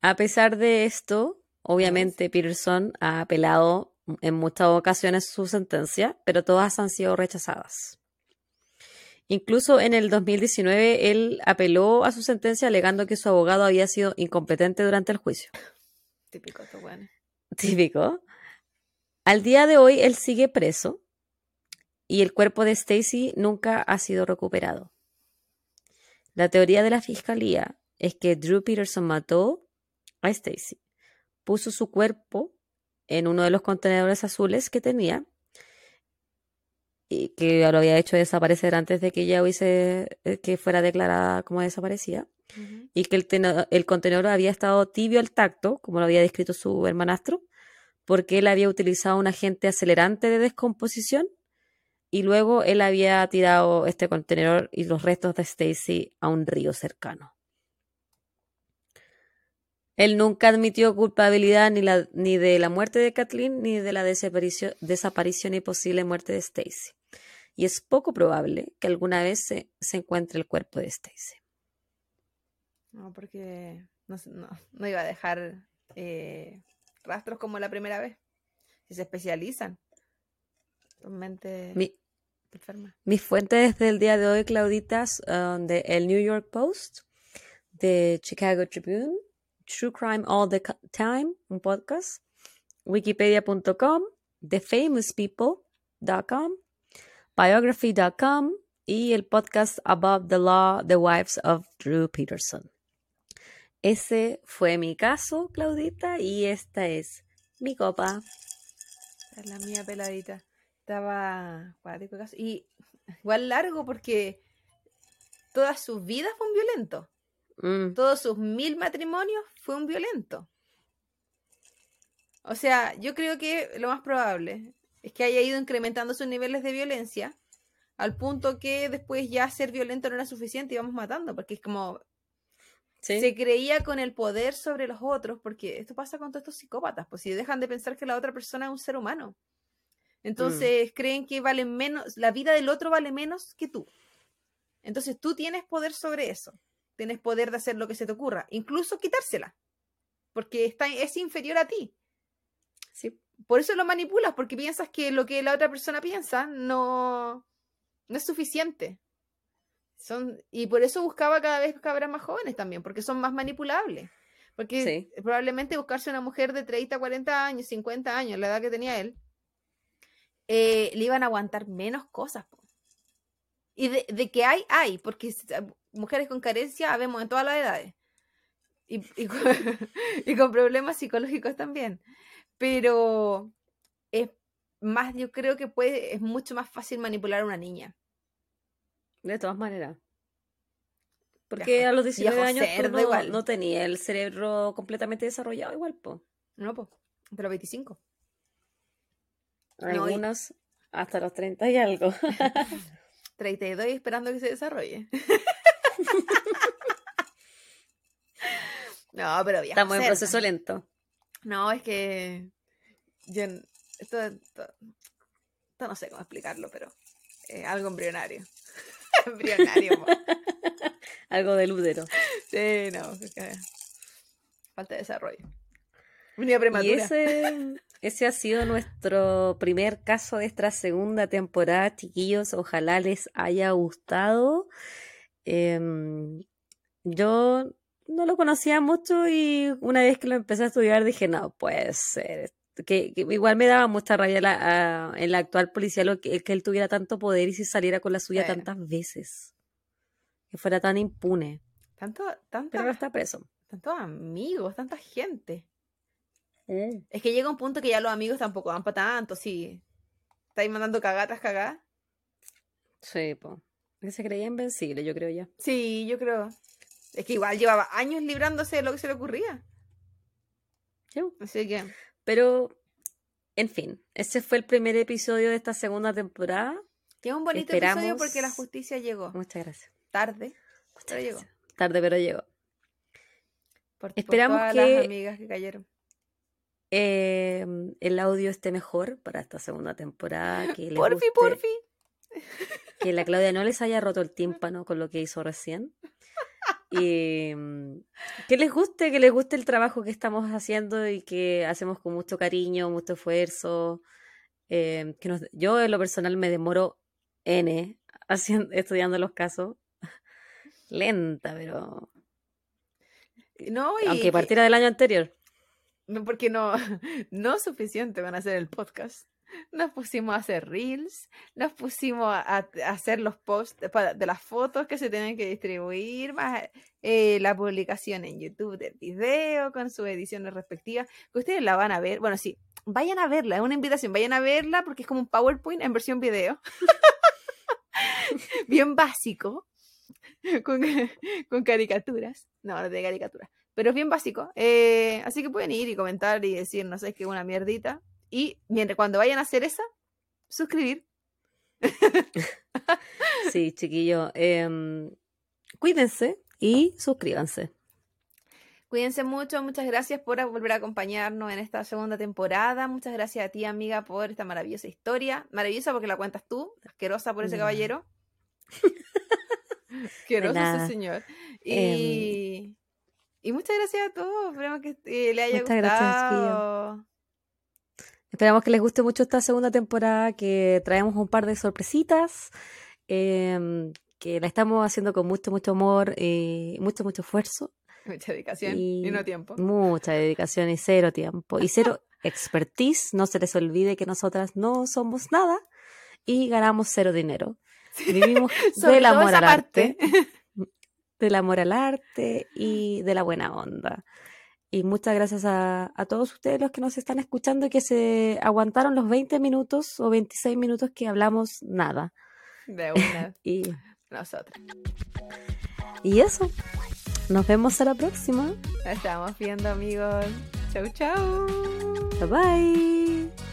A pesar de esto, obviamente Peterson ha apelado en muchas ocasiones su sentencia, pero todas han sido rechazadas. Incluso en el 2019 él apeló a su sentencia alegando que su abogado había sido incompetente durante el juicio. Típico, esto bueno. Típico. Al día de hoy él sigue preso y el cuerpo de Stacy nunca ha sido recuperado. La teoría de la fiscalía es que Drew Peterson mató a Stacy, puso su cuerpo en uno de los contenedores azules que tenía y que lo había hecho desaparecer antes de que ella hubiese eh, que fuera declarada como desaparecida y que el, el contenedor había estado tibio al tacto, como lo había descrito su hermanastro, porque él había utilizado un agente acelerante de descomposición y luego él había tirado este contenedor y los restos de Stacy a un río cercano. Él nunca admitió culpabilidad ni, la- ni de la muerte de Kathleen ni de la desaparición y posible muerte de Stacy. Y es poco probable que alguna vez se, se encuentre el cuerpo de Stacy. No, porque no, no, no iba a dejar eh, rastros como la primera vez. Si se especializan. Mi- enferma. Mis fuentes del día de hoy, Clauditas, uh, de el New York Post, de Chicago Tribune, True Crime All the Time, un podcast, wikipedia.com, thefamouspeople.com, biography.com y el podcast Above the Law, The Wives of Drew Peterson. Ese fue mi caso, Claudita, y esta es mi copa. Es la mía peladita. Estaba caso. Y igual largo porque toda su vida fue un violento. Mm, Todos sus mil matrimonios fue un violento. O sea, yo creo que lo más probable es que haya ido incrementando sus niveles de violencia al punto que después ya ser violento no era suficiente y vamos matando, porque es como sí. se creía con el poder sobre los otros, porque esto pasa con todos estos psicópatas, pues si dejan de pensar que la otra persona es un ser humano. Entonces creen que vale menos, la vida del otro vale menos que tú. Entonces tú tienes poder sobre eso. Tienes poder de hacer lo que se te ocurra, incluso quitársela, porque está, es inferior a ti. sí. Por eso lo manipulas, porque piensas que lo que la otra persona piensa no, no es suficiente. Son, y por eso buscaba cada vez cabras más jóvenes también, porque son más manipulables. Porque Sí. probablemente buscarse una mujer de 30, 40 años, 50 años, la edad que tenía él, eh, le iban a aguantar menos cosas. po. Y de, de que hay, hay, porque mujeres con carencia habemos en todas las edades. Y, y con, y con problemas psicológicos también. Pero es más, yo creo que puede, es mucho más fácil manipular a una niña. De todas maneras. Porque a los 19 viejo años cerdo no, igual. no tenía el cerebro completamente desarrollado igual, po. No, pues. Pero 25. No, y- Algunos hasta los 30 y algo. 32 y esperando que se desarrolle. no, pero viejo Estamos en proceso lento. No, es que. Yo, esto, esto, esto no sé cómo explicarlo, pero. eh, algo embrionario. embrionario. Algo del útero. Sí, no. falta de desarrollo. Unidad Y prematura. ese, ese ha sido nuestro primer caso de esta segunda temporada, chiquillos. Ojalá les haya gustado. Em, yo no lo conocía mucho y una vez que lo empecé a estudiar dije, no, puede ser. Que, que igual me daba mucha rabia la- a- en la actual policía lo que, que él tuviera tanto poder y se saliera con la suya Bueno. tantas veces. Que fuera tan impune. Tanto, Pero ahora está preso. tantos amigos, tanta gente. Es que llega un punto que ya los amigos tampoco van para tanto, sí. Estáis mandando cagatas, cagadas. Sí, po. Que se creía invencible, yo creo ya. Sí, yo creo. Es que igual llevaba años librándose de lo que se le ocurría. Sí. Así que, Pero, en fin, ese fue el primer episodio de esta segunda temporada. tiene un bonito Esperamos- episodio porque la justicia llegó Muchas gracias. tarde. Muchas Pero llegó. gracias. Tarde, pero llegó. Por, por Esperamos todas que- las amigas que cayeron. Eh, el audio esté mejor para esta segunda temporada. Que Porfi, guste, porfi. Que la Claudia no les haya roto el tímpano con lo que hizo recién. Y mm, que les guste, que les guste el trabajo que estamos haciendo y que hacemos con mucho cariño, mucho esfuerzo. Eh, que nos- yo en lo personal me demoro N haciendo, estudiando los casos. Lenta, pero No, y aunque que- partiera del año anterior. no, porque no, no es suficiente van a hacer el podcast. Nos pusimos a hacer reels, nos pusimos a, hacer los posts de, las fotos que se tienen que distribuir, más eh, la publicación en YouTube del video con sus ediciones respectivas, que ustedes la van a ver. Bueno, sí, vayan a verla, es una invitación, vayan a verla porque es como un PowerPoint en versión video. Bien básico, con, con caricaturas. No, no de caricaturas, pero es bien básico. eh, así que pueden ir y comentar y decir, no sé, es que una mierdita. Y mientras cuando vayan a hacer esa, suscribir. Sí, chiquillo. em, cuídense y suscríbanse. Cuídense mucho, muchas gracias por volver a acompañarnos en esta segunda temporada. Muchas gracias a ti, amiga, por esta maravillosa historia. Maravillosa porque la cuentas tú, asquerosa por ese De caballero. Asqueroso ese señor. Em, Y, y muchas gracias a todos. Esperemos que eh, le haya Muchas gracias, gustado. Esperamos que les guste mucho esta segunda temporada, que traemos un par de sorpresitas, em, que la estamos haciendo con mucho, mucho amor y mucho, mucho esfuerzo, Mucha dedicación y, Y- no tiempo. mucha dedicación y cero tiempo y cero expertise. No se les olvide que nosotras no somos nada y ganamos cero dinero. Vivimos del amor al parte. arte, del amor al arte y de la buena onda. Y muchas gracias a, a todos ustedes los que nos están escuchando y que se aguantaron los 20 minutos o 26 minutos que hablamos nada. De una, Y, nosotros. y eso, nos vemos a la próxima. Nos estamos viendo, amigos. Chau, chau. Bye bye.